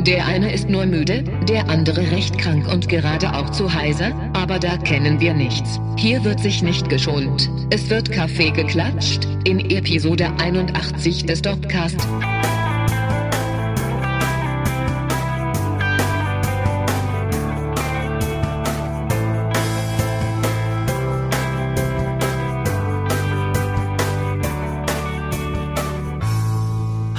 Der eine ist nur müde, der andere recht krank und gerade auch zu heiser, aber da kennen wir nichts. Hier wird sich nicht geschont. Es wird Kaffee geklatscht, in Episode 81 des Dopcast.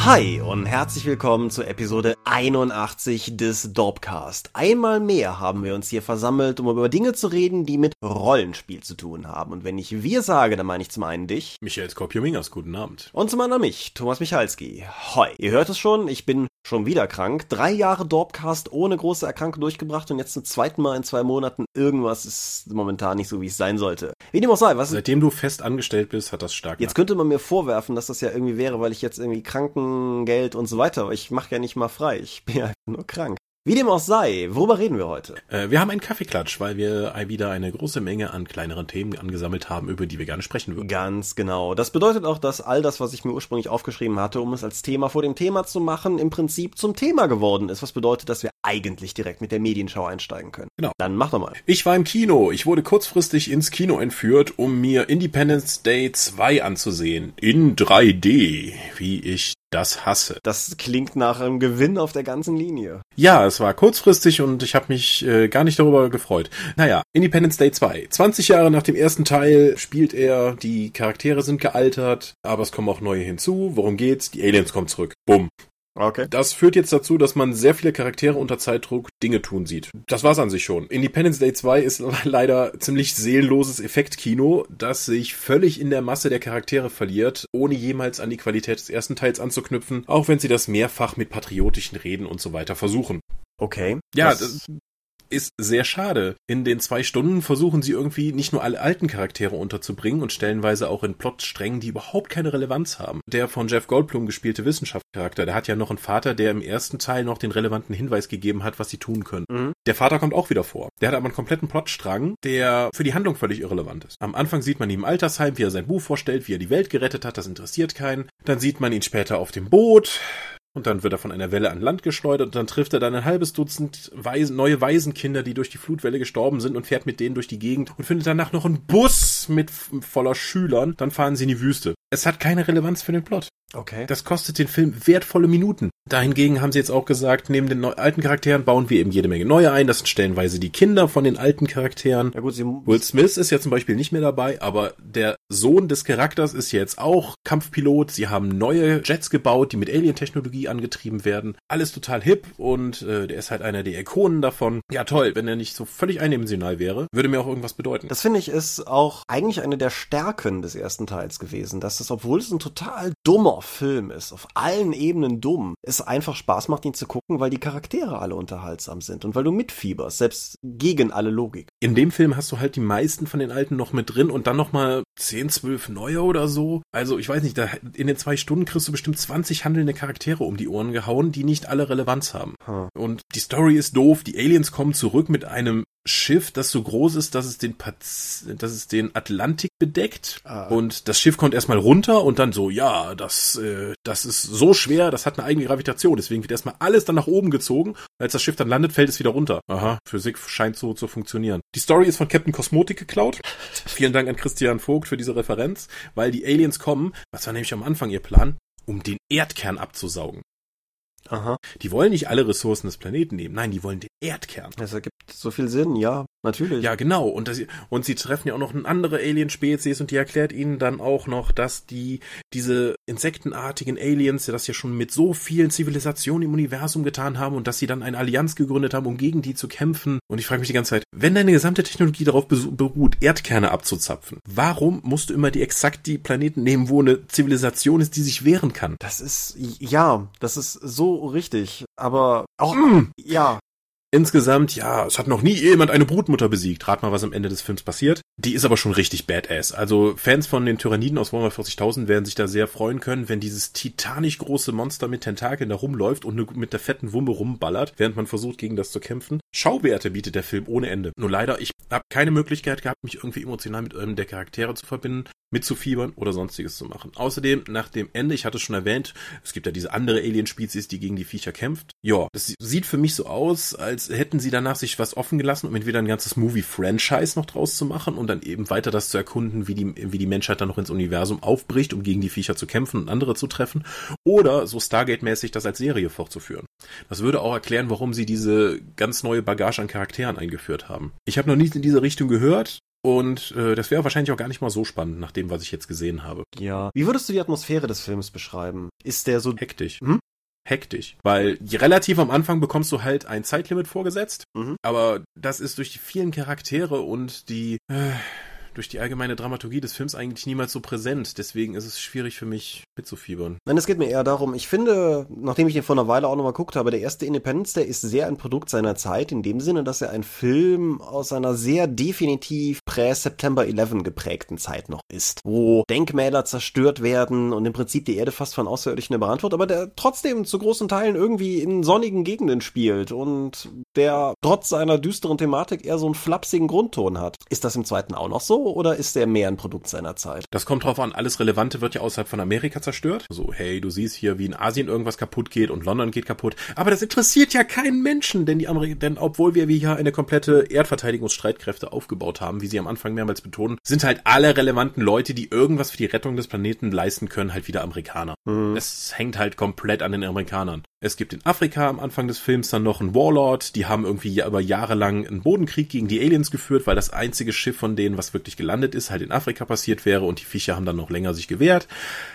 Hi und herzlich willkommen zur Episode 81 des Dorpcast. Einmal mehr haben wir uns hier versammelt, um über Dinge zu reden, die mit Rollenspiel zu tun haben. Und wenn ich wir sage, dann meine ich zum einen dich. Michael Skopjomingas, guten Abend. Und zum anderen mich, Thomas Michalski. Hoi, ihr hört es schon, ich bin schon wieder krank. Drei Jahre Dorpcast ohne große Erkrankung durchgebracht und jetzt zum zweiten Mal in zwei Monaten. Irgendwas ist momentan nicht so, wie es sein sollte. Wie dem auch sei, was Seitdem du fest angestellt bist, hat das stark. Jetzt könnte man mir vorwerfen, dass das ja irgendwie wäre, weil ich jetzt irgendwie Krankengeld und so weiter, aber ich mache ja nicht mal frei. Ich bin ja nur krank. Wie dem auch sei, worüber reden wir heute? Äh, wir haben einen Kaffeeklatsch, weil wir wieder eine große Menge an kleineren Themen angesammelt haben, über die wir gerne sprechen würden. Ganz genau. Das bedeutet auch, dass all das, was ich mir ursprünglich aufgeschrieben hatte, um es als Thema vor dem Thema zu machen, im Prinzip zum Thema geworden ist. Was bedeutet, dass wir eigentlich direkt mit der Medienschau einsteigen können. Genau. Dann mach doch mal. Ich war im Kino. Ich wurde kurzfristig ins Kino entführt, um mir Independence Day 2 anzusehen. In 3D, wie ich das hasse. Das klingt nach einem Gewinn auf der ganzen Linie. Ja, es war kurzfristig und ich habe mich äh, gar nicht darüber gefreut. Naja, Independence Day 2. 20 Jahre nach dem ersten Teil spielt er, die Charaktere sind gealtert, aber es kommen auch neue hinzu. Worum geht's? Die Aliens kommen zurück. Bumm. Okay. Das führt jetzt dazu, dass man sehr viele Charaktere unter Zeitdruck Dinge tun sieht. Das war's an sich schon. Independence Day 2 ist leider ziemlich seelenloses Effektkino, das sich völlig in der Masse der Charaktere verliert, ohne jemals an die Qualität des ersten Teils anzuknüpfen, auch wenn sie das mehrfach mit patriotischen Reden und so weiter versuchen. Okay. Ja, das, das ist sehr schade. In den zwei Stunden versuchen sie irgendwie nicht nur alle alten Charaktere unterzubringen und stellenweise auch in Plotsträngen, die überhaupt keine Relevanz haben. Der von Jeff Goldblum gespielte Wissenschaftscharakter, der hat ja noch einen Vater, der im ersten Teil noch den relevanten Hinweis gegeben hat, was sie tun können. Mhm. Der Vater kommt auch wieder vor. Der hat aber einen kompletten Plotstrang, der für die Handlung völlig irrelevant ist. Am Anfang sieht man ihn im Altersheim, wie er sein Buch vorstellt, wie er die Welt gerettet hat, das interessiert keinen. Dann sieht man ihn später auf dem Boot, und dann wird er von einer Welle an Land geschleudert und dann trifft er dann ein halbes Dutzend Waisen, neue Waisenkinder, die durch die Flutwelle gestorben sind und fährt mit denen durch die Gegend und findet danach noch einen Bus mit voller Schülern. Dann fahren sie in die Wüste. Es hat keine Relevanz für den Plot. Okay. Das kostet den Film wertvolle Minuten. Dahingegen haben sie jetzt auch gesagt, neben den alten Charakteren bauen wir eben jede Menge neue ein. Das sind stellenweise die Kinder von den alten Charakteren. ja gut, sie Will Smith ist ja zum Beispiel nicht mehr dabei, aber der Sohn des Charakters ist jetzt auch Kampfpilot. Sie haben neue Jets gebaut, die mit Alien-Technologie angetrieben werden. Alles total hip und äh, der ist halt einer der Ikonen davon. Ja toll, wenn er nicht so völlig eindimensional wäre, würde mir auch irgendwas bedeuten. Das finde ich ist auch eigentlich eine der Stärken des ersten Teils gewesen, dass es, obwohl es ein total dummer Film ist, auf allen Ebenen dumm, es einfach Spaß macht, ihn zu gucken, weil die Charaktere alle unterhaltsam sind und weil du mitfieberst, selbst gegen alle Logik. In dem Film hast du halt die meisten von den alten noch mit drin und dann noch mal 10, 12 neue oder so. Also ich weiß nicht, da, in den zwei Stunden kriegst du bestimmt 20 handelnde Charaktere um die Ohren gehauen, die nicht alle Relevanz haben. Hm. Und die Story ist doof, die Aliens kommen zurück mit einem Schiff, das so groß ist, dass es den, Paz dass es den Atlantik bedeckt. Ah. Und das Schiff kommt erstmal runter und dann so, ja, das, äh, das ist so schwer, das hat eine eigene Gravitation. Deswegen wird erstmal alles dann nach oben gezogen. Als das Schiff dann landet, fällt es wieder runter. Aha, Physik scheint so zu funktionieren. Die Story ist von Captain Cosmotic geklaut. Vielen Dank an Christian Vogt für diese Referenz, weil die Aliens kommen, was war nämlich am Anfang ihr Plan, um den Erdkern abzusaugen. Aha. Die wollen nicht alle Ressourcen des Planeten nehmen, nein, die wollen den Erdkern. Das ergibt so viel Sinn, ja, natürlich. Ja, genau. Und, das, und sie treffen ja auch noch eine andere Alien-Spezies und die erklärt ihnen dann auch noch, dass die, diese insektenartigen Aliens ja das ja schon mit so vielen Zivilisationen im Universum getan haben und dass sie dann eine Allianz gegründet haben, um gegen die zu kämpfen. Und ich frage mich die ganze Zeit, wenn deine gesamte Technologie darauf beruht, Erdkerne abzuzapfen, warum musst du immer die exakt die Planeten nehmen, wo eine Zivilisation ist, die sich wehren kann? Das ist, ja, das ist so richtig. Aber auch, Mm. ja, Insgesamt, ja, es hat noch nie jemand eine Brutmutter besiegt. Rat mal, was am Ende des Films passiert. Die ist aber schon richtig badass. Also Fans von den Tyranniden aus Warhammer 40.000 werden sich da sehr freuen können, wenn dieses titanisch große Monster mit Tentakeln da rumläuft und mit der fetten Wumme rumballert, während man versucht, gegen das zu kämpfen. Schauwerte bietet der Film ohne Ende. Nur leider, ich habe keine Möglichkeit gehabt, mich irgendwie emotional mit einem der Charaktere zu verbinden, mitzufiebern oder sonstiges zu machen. Außerdem, nach dem Ende, ich hatte es schon erwähnt, es gibt ja diese andere Alien-Spezies, die gegen die Viecher kämpft. Ja, das sieht für mich so aus, als hätten sie danach sich was offen gelassen, um entweder ein ganzes Movie-Franchise noch draus zu machen und dann eben weiter das zu erkunden, wie die, wie die Menschheit dann noch ins Universum aufbricht, um gegen die Viecher zu kämpfen und andere zu treffen. Oder so Stargate-mäßig das als Serie fortzuführen. Das würde auch erklären, warum sie diese ganz neue Bagage an Charakteren eingeführt haben. Ich habe noch nichts in diese Richtung gehört. Und äh, das wäre wahrscheinlich auch gar nicht mal so spannend, nach dem, was ich jetzt gesehen habe. Ja. Wie würdest du die Atmosphäre des Films beschreiben? Ist der so hektisch? Hm? Hektisch. Weil relativ am Anfang bekommst du halt ein Zeitlimit vorgesetzt, mhm. aber das ist durch die vielen Charaktere und die äh, durch die allgemeine Dramaturgie des Films eigentlich niemals so präsent. Deswegen ist es schwierig für mich mitzufiebern. Nein, es geht mir eher darum, ich finde, nachdem ich den vor einer Weile auch nochmal geguckt habe, der erste Independence Day ist sehr ein Produkt seiner Zeit, in dem Sinne, dass er ein Film aus einer sehr definitiv prä-September 11 geprägten Zeit noch ist, wo Denkmäler zerstört werden und im Prinzip die Erde fast von Außerirdischen überrannt wird, aber der trotzdem zu großen Teilen irgendwie in sonnigen Gegenden spielt und der trotz seiner düsteren Thematik eher so einen flapsigen Grundton hat. Ist das im zweiten auch noch so oder ist der mehr ein Produkt seiner Zeit? Das kommt drauf an. Alles Relevante wird ja außerhalb von Amerika zerstört. So, hey, du siehst hier, wie in Asien irgendwas kaputt geht und London geht kaputt. Aber das interessiert ja keinen Menschen, denn die Amerik denn obwohl wir hier eine komplette Erdverteidigungsstreitkräfte aufgebaut haben, wie sie am Anfang mehrmals betonen, sind halt alle relevanten Leute, die irgendwas für die Rettung des Planeten leisten können, halt wieder Amerikaner. Mhm. Es hängt halt komplett an den Amerikanern. Es gibt in Afrika am Anfang des Films dann noch einen Warlord, die haben irgendwie über Jahre lang einen Bodenkrieg gegen die Aliens geführt, weil das einzige Schiff von denen, was wirklich gelandet ist, halt in Afrika passiert wäre und die Viecher haben dann noch länger sich gewehrt.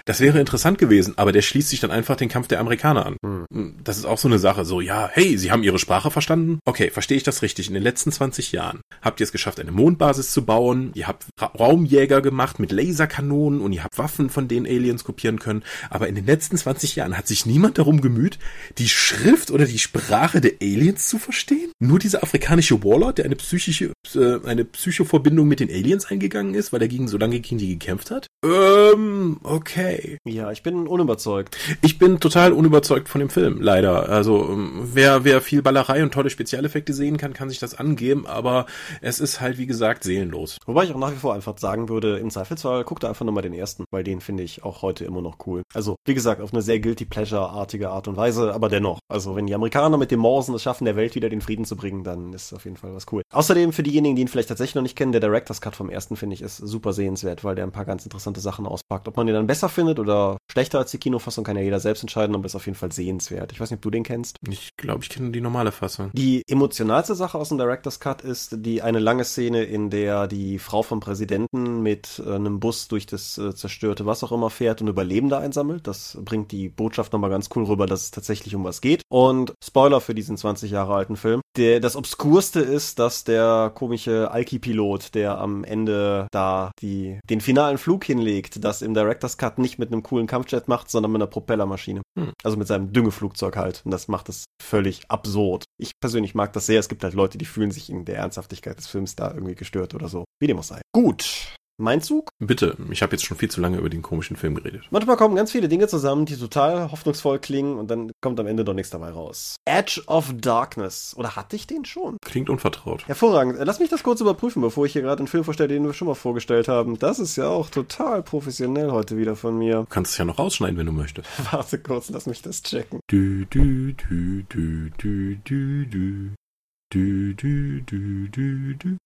Das wäre interessant gewesen, aber der schließt sich dann einfach den Kampf der Amerikaner an. Mhm. Das ist auch so eine Sache, so, ja, hey, sie haben ihre Sprache verstanden? Okay, verstehe ich das richtig? In den letzten 20 Jahren habt ihr es geschafft, eine Mondbasis zu bauen, ihr habt Ra Raumjäger gemacht mit Laserkanonen und ihr habt Waffen, von denen Aliens kopieren können, aber in den letzten 20 Jahren hat sich niemand darum gemüht, die Schrift oder die Sprache der Aliens zu verstehen? Nur dieser afrikanische Warlord, der eine psychische, äh, eine Psychoverbindung mit den Aliens eingegangen ist, weil er gegen so lange gegen die gekämpft hat? Ähm, okay. Ja, ich bin unüberzeugt. Ich bin total unüberzeugt von dem Film, leider. Also, ähm, wer, wer viel Ballerei und tolle Spezialeffekte sehen kann, kann sich das angeben, aber es ist halt, wie gesagt, seelenlos. Wobei ich auch nach wie vor einfach sagen würde, im Zweifelsfall guckt einfach nur mal den ersten, weil den finde ich auch heute immer noch cool. Also, wie gesagt, auf eine sehr guilty pleasure-artige Art und Weise, aber dennoch. Also wenn die Amerikaner mit dem Morsen es schaffen, der Welt wieder den Frieden zu bringen, dann ist auf jeden Fall was cool. Außerdem für diejenigen, die ihn vielleicht tatsächlich noch nicht kennen, der Director's Cut vom ersten finde ich ist super sehenswert, weil der ein paar ganz interessante Sachen auspackt. Ob man den dann besser findet oder schlechter als die Kinofassung, kann ja jeder selbst entscheiden, aber ist auf jeden Fall sehenswert. Ich weiß nicht, ob du den kennst. Ich glaube, ich kenne die normale Fassung. Die emotionalste Sache aus dem Director's Cut ist die eine lange Szene, in der die Frau vom Präsidenten mit äh, einem Bus durch das äh, zerstörte was auch immer fährt und Überlebende einsammelt. Das bringt die Botschaft nochmal ganz cool rüber, dass es tatsächlich um was geht. Und Spoiler für diesen 20 Jahre alten Film. Der, das Obskurste ist, dass der komische Alki-Pilot, der am Ende da die, den finalen Flug hinlegt, das im Director's Cut nicht mit einem coolen Kampfjet macht, sondern mit einer Propellermaschine. Hm. Also mit seinem Düngeflugzeug halt. Und das macht es völlig absurd. Ich persönlich mag das sehr. Es gibt halt Leute, die fühlen sich in der Ernsthaftigkeit des Films da irgendwie gestört oder so. Wie dem auch sei. Gut. Mein Zug? Bitte, ich habe jetzt schon viel zu lange über den komischen Film geredet. Manchmal kommen ganz viele Dinge zusammen, die total hoffnungsvoll klingen und dann kommt am Ende doch nichts dabei raus. Edge of Darkness. Oder hatte ich den schon? Klingt unvertraut. Hervorragend. Lass mich das kurz überprüfen, bevor ich hier gerade einen Film vorstelle, den wir schon mal vorgestellt haben. Das ist ja auch total professionell heute wieder von mir. Du kannst es ja noch rausschneiden, wenn du möchtest. Warte kurz, lass mich das checken. Du, du, du, du, du, du, du. Du, du, du, du, du.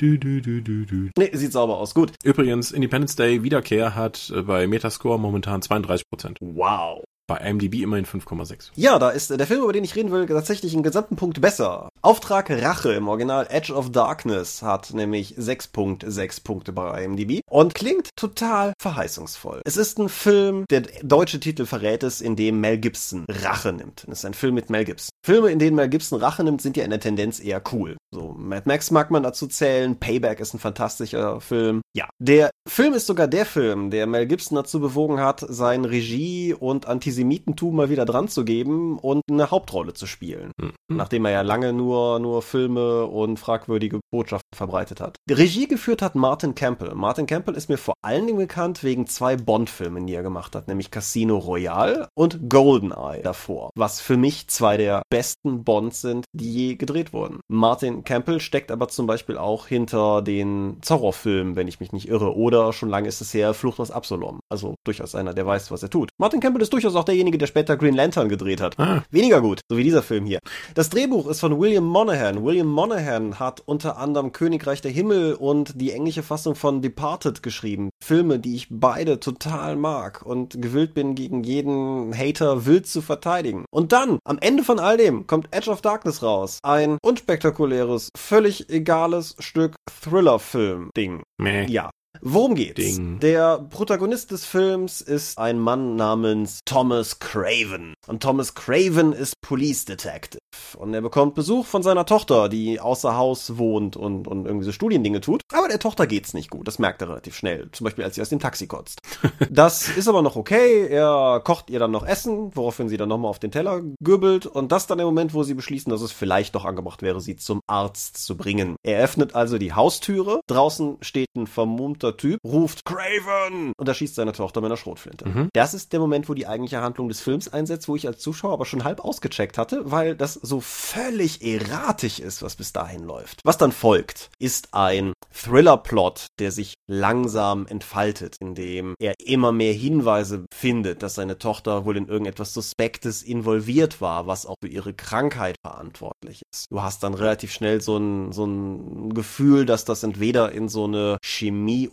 Du, du, du, du, du. Nee, sieht sauber aus. Gut. Übrigens, Independence Day Wiederkehr hat äh, bei Metascore momentan 32% Wow. Bei IMDb immerhin 5,6. Ja, da ist der Film, über den ich reden will, tatsächlich einen gesamten Punkt besser. Auftrag Rache im Original Edge of Darkness hat nämlich 6.6 Punkte bei IMDb und klingt total verheißungsvoll. Es ist ein Film, der deutsche Titel verrät es, in dem Mel Gibson Rache nimmt. Es ist ein Film mit Mel Gibson. Filme, in denen Mel Gibson Rache nimmt, sind ja in der Tendenz eher cool. So, Mad Max mag man dazu zählen, Payback ist ein fantastischer Film. Ja, der Film ist sogar der Film, der Mel Gibson dazu bewogen hat, sein Regie- und Antisemitentum mal wieder dran zu geben und eine Hauptrolle zu spielen. Mhm. Nachdem er ja lange nur nur, Filme und fragwürdige Botschaften verbreitet hat. Die Regie geführt hat Martin Campbell. Martin Campbell ist mir vor allen Dingen bekannt wegen zwei Bond-Filmen, die er gemacht hat, nämlich Casino Royale und Goldeneye davor, was für mich zwei der besten Bonds sind, die je gedreht wurden. Martin Campbell steckt aber zum Beispiel auch hinter den Zorro-Filmen, wenn ich mich nicht irre, oder schon lange ist es her Flucht aus Absalom. Also durchaus einer, der weiß, was er tut. Martin Campbell ist durchaus auch derjenige, der später Green Lantern gedreht hat. Ah. Weniger gut, so wie dieser Film hier. Das Drehbuch ist von William Monahan. William Monahan hat unter anderem Königreich der Himmel und die englische Fassung von Departed geschrieben. Filme, die ich beide total mag und gewillt bin, gegen jeden Hater wild zu verteidigen. Und dann, am Ende von all dem, kommt Edge of Darkness raus. Ein unspektakuläres, völlig egales Stück Thriller-Film-Ding. Ja, Worum geht's? Ding. Der Protagonist des Films ist ein Mann namens Thomas Craven. Und Thomas Craven ist Police Detective. Und er bekommt Besuch von seiner Tochter, die außer Haus wohnt und, und irgendwie so Studiendinge tut. Aber der Tochter geht's nicht gut. Das merkt er relativ schnell. Zum Beispiel, als sie aus dem Taxi kotzt. Das ist aber noch okay. Er kocht ihr dann noch Essen, woraufhin sie dann nochmal auf den Teller gübbelt. Und das dann der Moment, wo sie beschließen, dass es vielleicht doch angebracht wäre, sie zum Arzt zu bringen. Er öffnet also die Haustüre. Draußen steht ein vermummter Typ, ruft Craven und schießt seine Tochter mit einer Schrotflinte. Mhm. Das ist der Moment, wo die eigentliche Handlung des Films einsetzt, wo ich als Zuschauer aber schon halb ausgecheckt hatte, weil das so völlig erratisch ist, was bis dahin läuft. Was dann folgt, ist ein Thriller-Plot, der sich langsam entfaltet, indem er immer mehr Hinweise findet, dass seine Tochter wohl in irgendetwas Suspektes involviert war, was auch für ihre Krankheit verantwortlich ist. Du hast dann relativ schnell so ein, so ein Gefühl, dass das entweder in so eine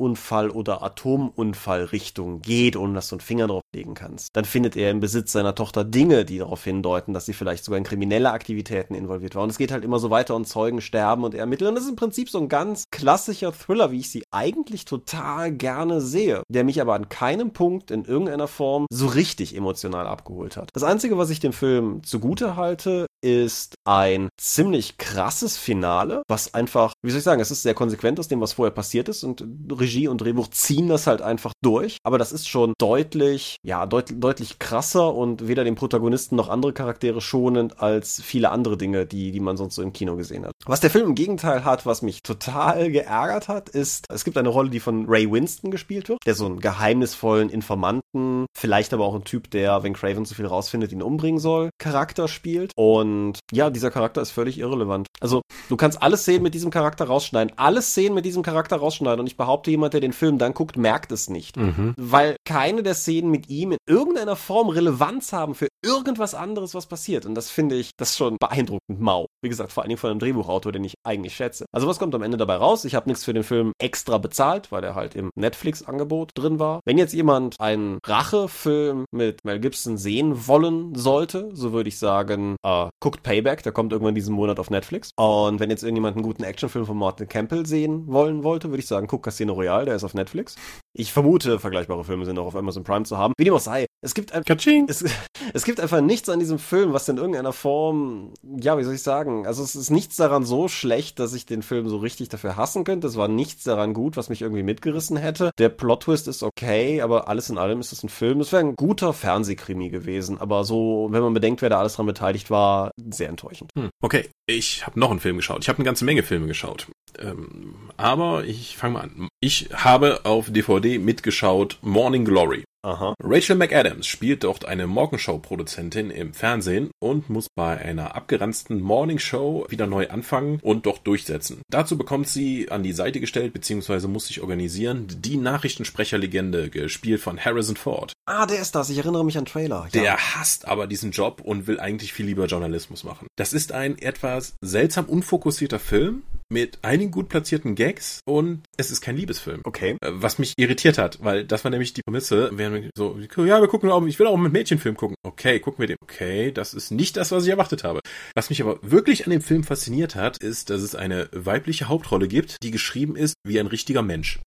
Chemieunfall- oder Atomunfall-Richtung geht, ohne dass du einen Finger drauf legen kannst. Dann findet er im Besitz seiner Tochter Dinge, die darauf hindeuten, dass sie vielleicht sogar in kriminelle Aktivitäten involviert war. Und es geht halt immer so weiter und Zeugen sterben und ermitteln. Und das ist im Prinzip so ein ganz klassischer Thriller, wie ich sie eigentlich total gerne sehe, der mich aber an keinem Punkt in irgendeiner Form so richtig emotional abgeholt hat. Das Einzige, was ich dem Film zugute halte, ist ein ziemlich krasses Finale, was einfach, wie soll ich sagen, es ist sehr konsequent aus dem, was vorher passiert ist und Regie und Drehbuch ziehen das halt einfach durch. Aber das ist schon deutlich, ja, deut deutlich krasser und weder den Protagonisten noch andere Charaktere schonend als viele andere Dinge, die, die man sonst so im Kino gesehen hat. Was der Film im Gegenteil hat, was mich total geärgert hat, ist, es gibt eine Rolle, die von Ray Winston gespielt wird, der so einen geheimnisvollen Informanten, vielleicht aber auch ein Typ, der, wenn Craven zu viel rausfindet, ihn umbringen soll, Charakter spielt. Und ja, dieser Charakter ist völlig irrelevant. Also, du kannst alle Szenen mit diesem Charakter rausschneiden, alle Szenen mit diesem Charakter rausschneiden und ich behaupte, jemand, der den Film dann guckt, merkt es nicht. Mhm. Weil keine der Szenen mit ihm in irgendeiner Form Relevanz haben für irgendwas anderes, was passiert. Und das finde ich, das ist schon beeindruckend mau. Wie gesagt, vor allen Dingen von einem Drehbuchautor, den ich eigentlich schätze. Also was kommt am Ende dabei raus? Ich habe nichts für den Film extra bezahlt, weil er halt im Netflix-Angebot drin war. Wenn jetzt jemand einen Rachefilm mit Mel Gibson sehen wollen sollte, so würde ich sagen, äh, guckt Payback, der kommt irgendwann diesen Monat auf Netflix. Und wenn jetzt irgendjemand einen guten Actionfilm von Martin Campbell sehen wollen wollte, würde ich sagen, guck Casino Royale, der ist auf Netflix. Ich vermute, vergleichbare Filme sind auch auf Amazon Prime zu haben. Wie dem auch sei, es gibt einfach, es, es gibt einfach nichts an diesem Film, was in irgendeiner Form, ja, wie soll ich sagen, also es ist nichts daran so schlecht, dass ich den Film so richtig dafür hassen könnte. Es war nichts daran gut, was mich irgendwie mitgerissen hätte. Der Plot-Twist ist okay, aber alles in allem ist es ein Film. Es wäre ein guter Fernsehkrimi gewesen, aber so, wenn man bedenkt, wer da alles dran beteiligt war, sehr enttäuschend. Hm. Okay, ich habe noch einen Film geschaut. Ich habe eine ganze Menge Filme geschaut. Ähm, aber ich fange mal an. Ich habe auf DVD mitgeschaut Morning Glory. Aha. Rachel McAdams spielt dort eine Morgenshow-Produzentin im Fernsehen und muss bei einer abgeranzten Morningshow wieder neu anfangen und dort durchsetzen. Dazu bekommt sie an die Seite gestellt bzw. muss sich organisieren die Nachrichtensprecherlegende, gespielt von Harrison Ford. Ah, der ist das. Ich erinnere mich an Trailer. Ja. Der hasst aber diesen Job und will eigentlich viel lieber Journalismus machen. Das ist ein etwas seltsam unfokussierter Film, mit einigen gut platzierten Gags und es ist kein Liebesfilm. Okay. Äh, was mich irritiert hat, weil das war nämlich die Prämisse, wir so, ja, wir gucken auch, ich will auch mit Mädchenfilm gucken. Okay, gucken wir den. Okay, das ist nicht das, was ich erwartet habe. Was mich aber wirklich an dem Film fasziniert hat, ist, dass es eine weibliche Hauptrolle gibt, die geschrieben ist wie ein richtiger Mensch.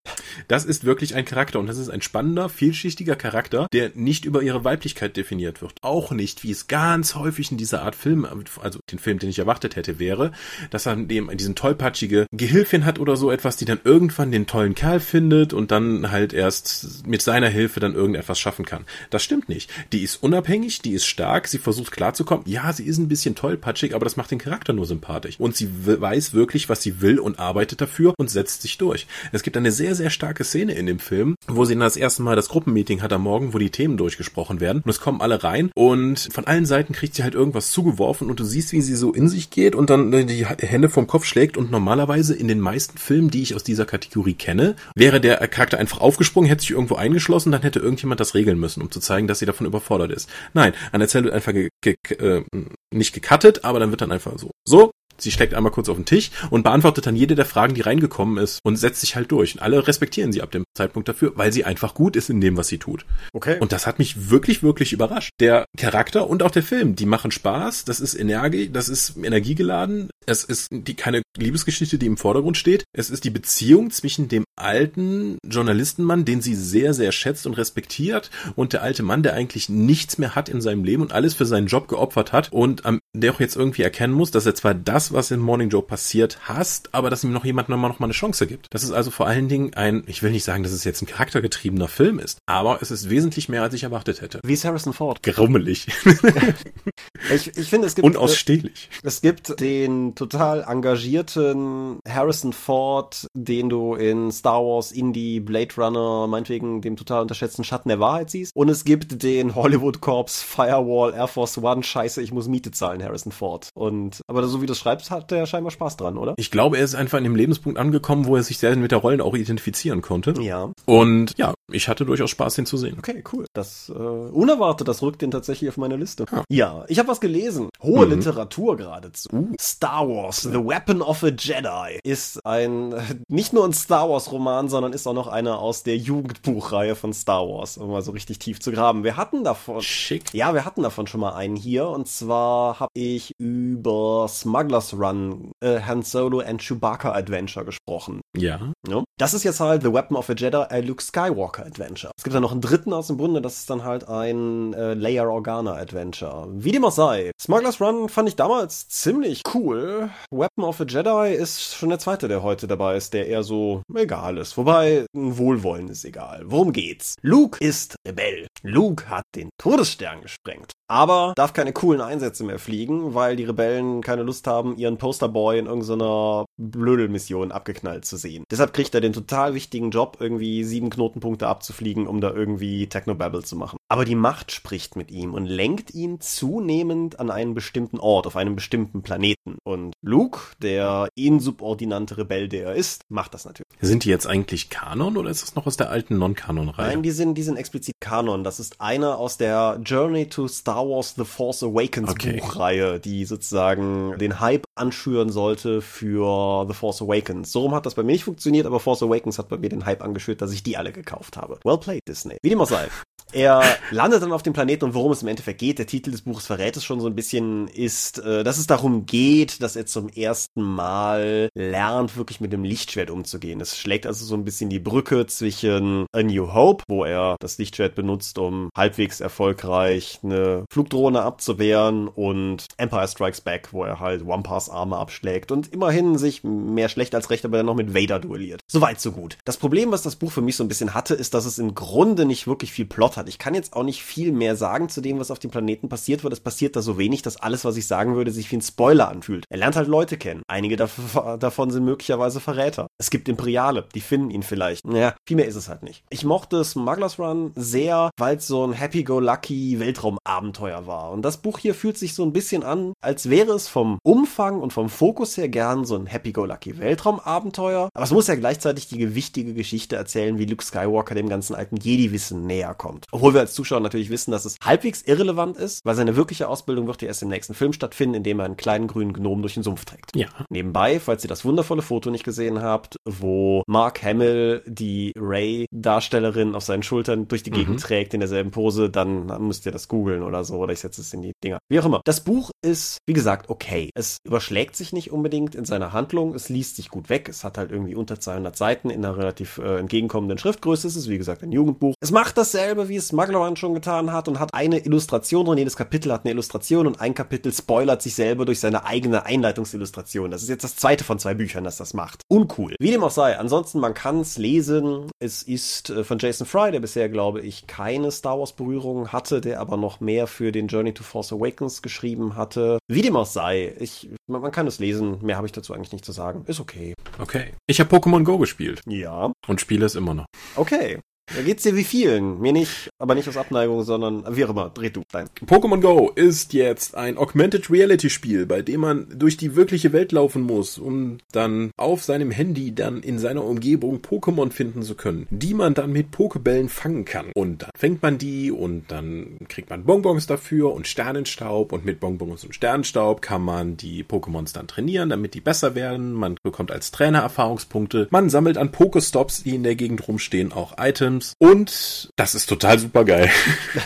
Das ist wirklich ein Charakter und das ist ein spannender, vielschichtiger Charakter, der nicht über ihre Weiblichkeit definiert wird. Auch nicht, wie es ganz häufig in dieser Art Film, also den Film, den ich erwartet hätte, wäre, dass er dem, diesen tollpatschigen tollpatschige Gehilfin hat oder so etwas, die dann irgendwann den tollen Kerl findet und dann halt erst mit seiner Hilfe dann irgendetwas schaffen kann. Das stimmt nicht. Die ist unabhängig, die ist stark, sie versucht klarzukommen. Ja, sie ist ein bisschen tollpatschig, aber das macht den Charakter nur sympathisch. Und sie weiß wirklich, was sie will und arbeitet dafür und setzt sich durch. Es gibt eine sehr, sehr starke Szene in dem Film, wo sie dann das erste Mal das Gruppenmeeting hat am Morgen, wo die Themen durchgesprochen werden. Und es kommen alle rein und von allen Seiten kriegt sie halt irgendwas zugeworfen und du siehst, wie sie so in sich geht und dann die Hände vom Kopf schlägt und normalerweise in den meisten Filmen, die ich aus dieser Kategorie kenne, wäre der Charakter einfach aufgesprungen, hätte sich irgendwo eingeschlossen, dann hätte irgendjemand das regeln müssen, um zu zeigen, dass sie davon überfordert ist. Nein, an der Zelle wird einfach ge ge äh, nicht gecuttet, aber dann wird dann einfach so. So, Sie steckt einmal kurz auf den Tisch und beantwortet dann jede der Fragen, die reingekommen ist und setzt sich halt durch. Und alle respektieren sie ab dem Zeitpunkt dafür, weil sie einfach gut ist in dem, was sie tut. Okay. Und das hat mich wirklich, wirklich überrascht. Der Charakter und auch der Film, die machen Spaß, das ist Energie, das ist energiegeladen, es ist die, keine Liebesgeschichte, die im Vordergrund steht. Es ist die Beziehung zwischen dem alten Journalistenmann, den sie sehr, sehr schätzt und respektiert, und der alte Mann, der eigentlich nichts mehr hat in seinem Leben und alles für seinen Job geopfert hat und ähm, der auch jetzt irgendwie erkennen muss, dass er zwar das, was in Morning Joe passiert, hasst, aber dass ihm noch jemand nochmal noch mal eine Chance gibt. Das ist also vor allen Dingen ein, ich will nicht sagen, dass es jetzt ein charaktergetriebener Film ist, aber es ist wesentlich mehr, als ich erwartet hätte. Wie ist Harrison Ford? Grummelig. ich, ich finde, es gibt... Unausstehlich. Es gibt den total engagierten Harrison Ford, den du in Star Wars, Indie, Blade Runner, meinetwegen dem total unterschätzten Schatten der Wahrheit siehst. Und es gibt den Hollywood Corps Firewall Air Force One, scheiße, ich muss Miete zahlen, Harrison Ford. Und, aber so wie du es schreibst, hat der scheinbar Spaß dran, oder? Ich glaube, er ist einfach in dem Lebenspunkt angekommen, wo er sich sehr mit der Rollen auch identifizieren konnte. Ja. Und ja, ich hatte durchaus Spaß, den zu sehen. Okay, cool. Das, äh, unerwartet, das rückt den tatsächlich auf meine Liste. Ja, ja ich habe was gelesen. Hohe mhm. Literatur geradezu. Uh. Star Wars, The Weapon of a Jedi ist ein, nicht nur ein Star Wars Roman, sondern ist auch noch einer aus der Jugendbuchreihe von Star Wars, um mal so richtig tief zu graben. Wir hatten davon, Schick. Ja, wir hatten davon schon mal einen hier und zwar habe ich über Smuggler's Run, äh, Han Solo and Chewbacca Adventure gesprochen. Ja. ja. Das ist jetzt halt The Weapon of a Jedi, a Luke Skywalker Adventure. Es gibt dann noch einen dritten aus dem Bunde, das ist dann halt ein äh, Leia Organa Adventure. Wie dem auch sei. Smuggler's Run fand ich damals ziemlich cool. Weapon of a Jedi ist schon der zweite, der heute dabei ist, der eher so egal ist. Wobei ein Wohlwollen ist egal. Worum geht's? Luke ist Rebell. Luke hat den Todesstern gesprengt aber darf keine coolen Einsätze mehr fliegen, weil die Rebellen keine Lust haben, ihren Posterboy in irgendeiner Blödelmission abgeknallt zu sehen. Deshalb kriegt er den total wichtigen Job, irgendwie sieben Knotenpunkte abzufliegen, um da irgendwie Technobabble zu machen. Aber die Macht spricht mit ihm und lenkt ihn zunehmend an einen bestimmten Ort, auf einem bestimmten Planeten. Und Luke, der insubordinante Rebell, der er ist, macht das natürlich. Sind die jetzt eigentlich Kanon oder ist das noch aus der alten Non-Kanon-Reihe? Nein, die sind, die sind explizit Kanon. Das ist einer aus der Journey to Star Wars The Force Awakens okay. Buchreihe, die sozusagen den Hype anschüren sollte für The Force Awakens. So rum hat das bei mir nicht funktioniert, aber Force Awakens hat bei mir den Hype angeschürt, dass ich die alle gekauft habe. Well played, Disney. Wie dem auch sei. Er landet dann auf dem Planeten und worum es im Endeffekt geht, der Titel des Buches verrät es schon so ein bisschen, ist, äh, dass es darum geht, dass er zum ersten Mal lernt, wirklich mit dem Lichtschwert umzugehen. Es schlägt also so ein bisschen die Brücke zwischen A New Hope, wo er das Lichtschwert benutzt, um halbwegs erfolgreich eine Flugdrohne abzuwehren und Empire Strikes Back, wo er halt One-Pass Arme abschlägt und immerhin sich mehr schlecht als recht, aber dann noch mit Vader duelliert. Soweit so gut. Das Problem, was das Buch für mich so ein bisschen hatte, ist, dass es im Grunde nicht wirklich viel Plot hat. Ich kann jetzt auch nicht viel mehr sagen zu dem, was auf dem Planeten passiert, weil es passiert da so wenig, dass alles, was ich sagen würde, sich wie ein Spoiler anfühlt. Er lernt halt Leute kennen. Einige davon sind möglicherweise Verräter. Es gibt Imperiale, die finden ihn vielleicht. Naja, viel mehr ist es halt nicht. Ich mochte Smugglers Run sehr, weil es so ein Happy-Go-Lucky Weltraumabenteuer war. Und das Buch hier fühlt sich so ein bisschen an, als wäre es vom Umfang und vom Fokus her gern so ein Happy-Go-Lucky Weltraumabenteuer. Aber es muss ja gleichzeitig die gewichtige Geschichte erzählen, wie Luke Skywalker dem ganzen alten Jedi-Wissen näher kommt. Obwohl wir als Zuschauer natürlich wissen, dass es halbwegs irrelevant ist, weil seine wirkliche Ausbildung wird ja erst im nächsten Film stattfinden, in dem er einen kleinen grünen Gnom durch den Sumpf trägt. Ja. Nebenbei, falls ihr das wundervolle Foto nicht gesehen habt, wo Mark Hamill die Ray-Darstellerin auf seinen Schultern durch die Gegend mhm. trägt in derselben Pose, dann müsst ihr das googeln oder so, oder ich setze es in die Dinger. Wie auch immer. Das Buch ist, wie gesagt, okay. Es überschlägt sich nicht unbedingt in seiner Handlung, es liest sich gut weg, es hat halt irgendwie unter 200 Seiten in einer relativ äh, entgegenkommenden Schriftgröße, es ist wie gesagt ein Jugendbuch. Es macht dasselbe, wie es Magloran schon getan hat und hat eine Illustration drin, jedes Kapitel hat eine Illustration und ein Kapitel spoilert sich selber durch seine eigene Einleitungsillustration. Das ist jetzt das zweite von zwei Büchern, das das macht. Uncool. Wie dem auch sei. Ansonsten, man kann es lesen. Es ist äh, von Jason Fry, der bisher, glaube ich, keine Star Wars Berührung hatte, der aber noch mehr für den Journey to Force Awakens geschrieben hatte. Wie dem auch sei. Ich, man, man kann es lesen. Mehr habe ich dazu eigentlich nicht zu sagen. Ist okay. Okay. Ich habe Pokémon Go gespielt. Ja. Und spiele es immer noch. Okay. Da geht's dir wie vielen. Mir nicht, aber nicht aus Abneigung, sondern wie auch immer. Dreh du dein. Pokémon Go ist jetzt ein Augmented Reality Spiel, bei dem man durch die wirkliche Welt laufen muss, um dann auf seinem Handy dann in seiner Umgebung Pokémon finden zu können, die man dann mit Pokebällen fangen kann. Und dann fängt man die und dann kriegt man Bonbons dafür und Sternenstaub und mit Bonbons und Sternenstaub kann man die Pokémons dann trainieren, damit die besser werden. Man bekommt als Trainer Erfahrungspunkte. Man sammelt an Pokestops, die in der Gegend rumstehen, auch Items Items und das ist total super geil.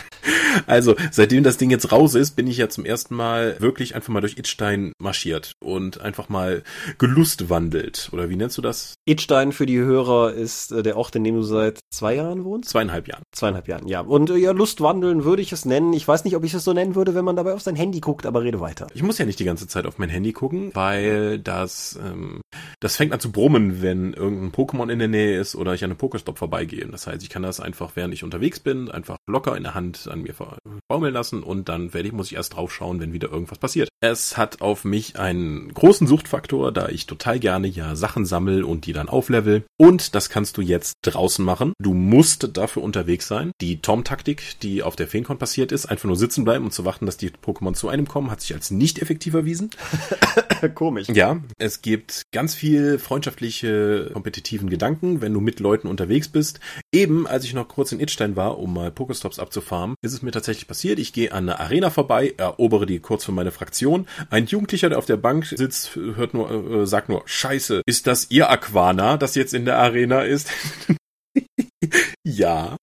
also, seitdem das Ding jetzt raus ist, bin ich ja zum ersten Mal wirklich einfach mal durch Itstein marschiert und einfach mal gelustwandelt. Oder wie nennst du das? Itstein für die Hörer ist äh, der Ort, in dem du seit zwei Jahren wohnst? Zweieinhalb Jahren. Zweieinhalb Jahren, ja. Und äh, ja, Lustwandeln würde ich es nennen. Ich weiß nicht, ob ich es so nennen würde, wenn man dabei auf sein Handy guckt, aber rede weiter. Ich muss ja nicht die ganze Zeit auf mein Handy gucken, weil das, ähm, das fängt an zu brummen, wenn irgendein Pokémon in der Nähe ist oder ich an einem Pokestop vorbeigehe. Das heißt, ich kann das einfach, während ich unterwegs bin, einfach locker in der Hand an mir baumeln lassen und dann werde ich, muss ich erst drauf schauen, wenn wieder irgendwas passiert. Es hat auf mich einen großen Suchtfaktor, da ich total gerne ja Sachen sammel und die dann auflevel. Und das kannst du jetzt draußen machen. Du musst dafür unterwegs sein. Die Tom-Taktik, die auf der Feencon passiert ist, einfach nur sitzen bleiben und zu warten, dass die Pokémon zu einem kommen, hat sich als nicht effektiv erwiesen. Komisch. Ja, es gibt ganz viel freundschaftliche, kompetitiven Gedanken, wenn du mit Leuten unterwegs bist. Eben, als ich noch kurz in Itstein war, um mal Pokestops abzufarmen, ist es mir tatsächlich passiert. Ich gehe an eine Arena vorbei, erobere die kurz für meine Fraktion. Ein Jugendlicher, der auf der Bank sitzt, hört nur, äh, sagt nur, Scheiße, ist das ihr Aquana, das jetzt in der Arena ist? ja.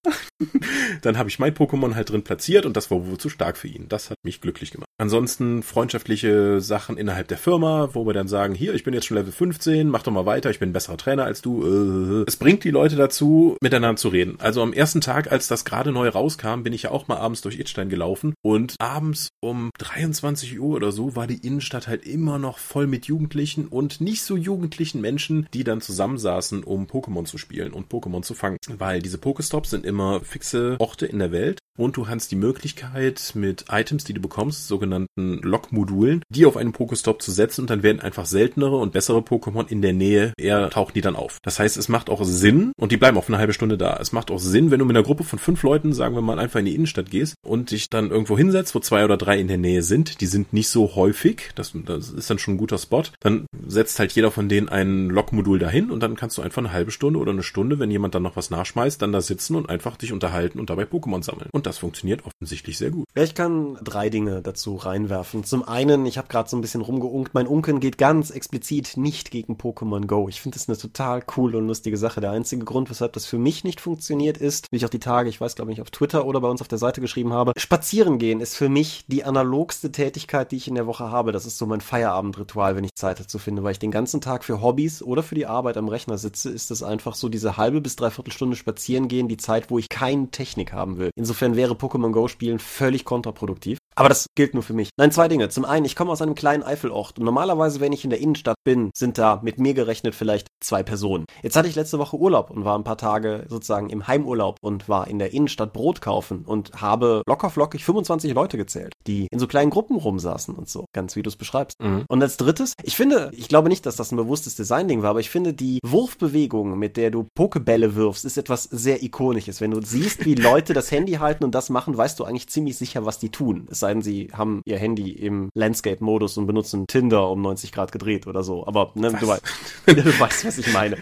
Dann habe ich mein Pokémon halt drin platziert und das war wohl zu stark für ihn. Das hat mich glücklich gemacht. Ansonsten freundschaftliche Sachen innerhalb der Firma, wo wir dann sagen, hier, ich bin jetzt schon Level 15, mach doch mal weiter, ich bin ein besserer Trainer als du. Äh. Es bringt die Leute dazu, miteinander zu reden. Also am ersten Tag, als das gerade neu rauskam, bin ich ja auch mal abends durch Itstein gelaufen und abends um 23 Uhr oder so war die Innenstadt halt immer noch voll mit Jugendlichen und nicht so jugendlichen Menschen, die dann zusammensaßen, um Pokémon zu spielen und Pokémon zu fangen. Weil diese Pokestops sind immer fixe Orte in der Welt und du hast die Möglichkeit mit Items, die du bekommst, sogenannten Lock-Modulen, die auf einen Pokestop zu setzen und dann werden einfach seltenere und bessere Pokémon in der Nähe, eher tauchen die dann auf. Das heißt, es macht auch Sinn und die bleiben auch eine halbe Stunde da. Es macht auch Sinn, wenn du mit einer Gruppe von fünf Leuten, sagen wir mal, einfach in die Innenstadt gehst und dich dann irgendwo hinsetzt, wo zwei oder drei in der Nähe sind. Die sind nicht so häufig. Das, das ist dann schon ein guter Spot. Dann setzt halt jeder von denen ein Lock-Modul dahin und dann kannst du einfach eine halbe Stunde oder eine Stunde, wenn jemand dann noch was nachschmeißt, dann da sitzen und einfach dich unterhalten und dabei Pokémon sammeln. Und das funktioniert offensichtlich sehr gut. Ich kann drei Dinge dazu reinwerfen. Zum einen, ich habe gerade so ein bisschen rumgeunkt, mein Unken geht ganz explizit nicht gegen Pokémon Go. Ich finde das eine total coole und lustige Sache. Der einzige Grund, weshalb das für mich nicht funktioniert, ist, wie ich auch die Tage, ich weiß glaube ich auf Twitter oder bei uns auf der Seite geschrieben habe, spazieren gehen ist für mich die analogste Tätigkeit, die ich in der Woche habe. Das ist so mein Feierabendritual, wenn ich Zeit dazu finde, weil ich den ganzen Tag für Hobbys oder für die Arbeit am Rechner sitze, ist es einfach so diese halbe bis dreiviertel Stunde spazieren gehen, die Zeit, wo ich keine Technik haben will. Insofern wäre Pokémon Go spielen völlig kontraproduktiv. Aber das gilt nur für mich. Nein, zwei Dinge. Zum einen, ich komme aus einem kleinen Eifelort und normalerweise, wenn ich in der Innenstadt bin, sind da mit mir gerechnet vielleicht zwei Personen. Jetzt hatte ich letzte Woche Urlaub und war ein paar Tage sozusagen im Heimurlaub und war in der Innenstadt Brot kaufen und habe locker flockig 25 Leute gezählt, die in so kleinen Gruppen rumsaßen und so. Ganz wie du es beschreibst. Mhm. Und als drittes, ich finde, ich glaube nicht, dass das ein bewusstes Design-Ding war, aber ich finde, die Wurfbewegung, mit der du Pokebälle wirfst, ist etwas sehr Ikonisches. Wenn du siehst, wie Leute das Handy halten und das machen, weißt du eigentlich ziemlich sicher, was die tun. Es sei denn, sie haben ihr Handy im Landscape-Modus und benutzen Tinder um 90 Grad gedreht oder so. Aber ne, du, weißt, du weißt, was ich meine.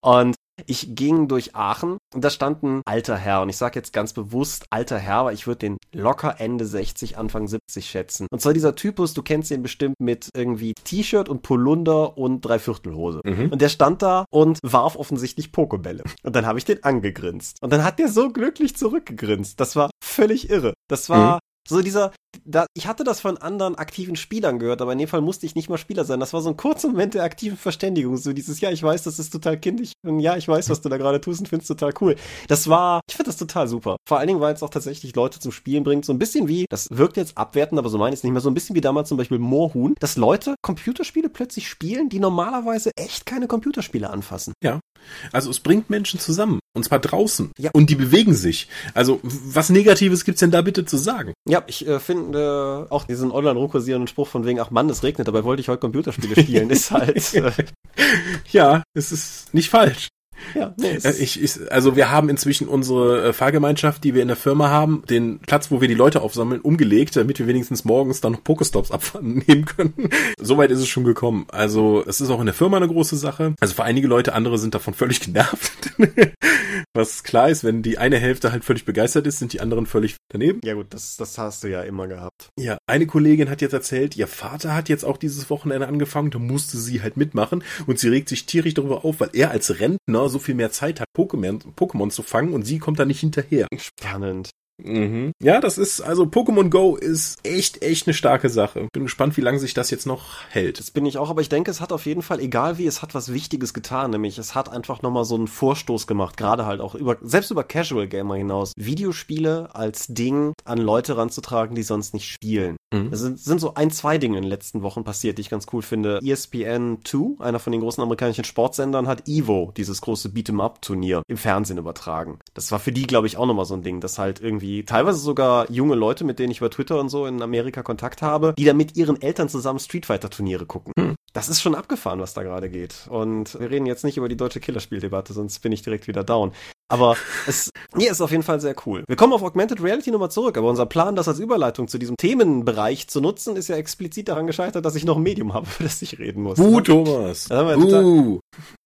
Und Ich ging durch Aachen und da stand ein alter Herr und ich sage jetzt ganz bewusst alter Herr, weil ich würde den locker Ende 60, Anfang 70 schätzen. Und zwar dieser Typus, du kennst ihn bestimmt mit irgendwie T-Shirt und Polunder und Dreiviertelhose. Mhm. Und der stand da und warf offensichtlich Pokebälle. Und dann habe ich den angegrinst. Und dann hat der so glücklich zurückgegrinst. Das war völlig irre. Das war mhm. So dieser, da, ich hatte das von anderen aktiven Spielern gehört, aber in dem Fall musste ich nicht mal Spieler sein. Das war so ein kurzer Moment der aktiven Verständigung. So dieses, ja, ich weiß, das ist total kindisch und ja, ich weiß, was du da gerade tust und find's total cool. Das war, ich finde das total super. Vor allen Dingen, weil es auch tatsächlich Leute zum Spielen bringt. So ein bisschen wie, das wirkt jetzt abwertend, aber so meine ich es nicht mehr, so ein bisschen wie damals zum Beispiel Moorhuhn, dass Leute Computerspiele plötzlich spielen, die normalerweise echt keine Computerspiele anfassen. Ja. Also es bringt Menschen zusammen. Und zwar draußen. Ja. Und die bewegen sich. Also, was Negatives gibt's denn da bitte zu sagen? Ja, ich äh, finde äh, auch diesen online rumkursierenden Spruch von wegen, ach Mann, es regnet, dabei wollte ich heute Computerspiele spielen, ist halt. Äh, ja, es ist nicht falsch. Ja, nee, äh, ich, ich, also wir haben inzwischen unsere äh, Fahrgemeinschaft, die wir in der Firma haben, den Platz, wo wir die Leute aufsammeln, umgelegt, damit wir wenigstens morgens dann noch Pokestops abnehmen können. Soweit ist es schon gekommen. Also es ist auch in der Firma eine große Sache. Also für einige Leute, andere sind davon völlig genervt. Was klar ist, wenn die eine Hälfte halt völlig begeistert ist, sind die anderen völlig daneben. Ja gut, das, das hast du ja immer gehabt. Ja, eine Kollegin hat jetzt erzählt, ihr Vater hat jetzt auch dieses Wochenende angefangen, da musste sie halt mitmachen und sie regt sich tierisch darüber auf, weil er als Rentner so viel mehr Zeit hat, Pokémon, Pokémon zu fangen und sie kommt da nicht hinterher. Spannend. Mhm. Ja, das ist, also Pokémon Go ist echt, echt eine starke Sache. Bin gespannt, wie lange sich das jetzt noch hält. Das bin ich auch, aber ich denke, es hat auf jeden Fall, egal wie, es hat was Wichtiges getan, nämlich es hat einfach nochmal so einen Vorstoß gemacht, gerade halt auch über, selbst über Casual Gamer hinaus, Videospiele als Ding an Leute ranzutragen, die sonst nicht spielen. Mhm. Es sind, sind so ein, zwei Dinge in den letzten Wochen passiert, die ich ganz cool finde. ESPN 2, einer von den großen amerikanischen Sportsendern, hat Evo, dieses große Beat'em-up-Turnier, im Fernsehen übertragen. Das war für die, glaube ich, auch nochmal so ein Ding, dass halt irgendwie teilweise sogar junge Leute, mit denen ich über Twitter und so in Amerika Kontakt habe, die da mit ihren Eltern zusammen Street Fighter Turniere gucken. Mhm. Das ist schon abgefahren, was da gerade geht. Und wir reden jetzt nicht über die deutsche Killerspieldebatte, sonst bin ich direkt wieder down. Aber es nee, ist auf jeden Fall sehr cool. Wir kommen auf Augmented Reality nochmal zurück, aber unser Plan, das als Überleitung zu diesem Themenbereich zu nutzen, ist ja explizit daran gescheitert, dass ich noch ein Medium habe, für das ich reden muss. Uh, Thomas. Uh.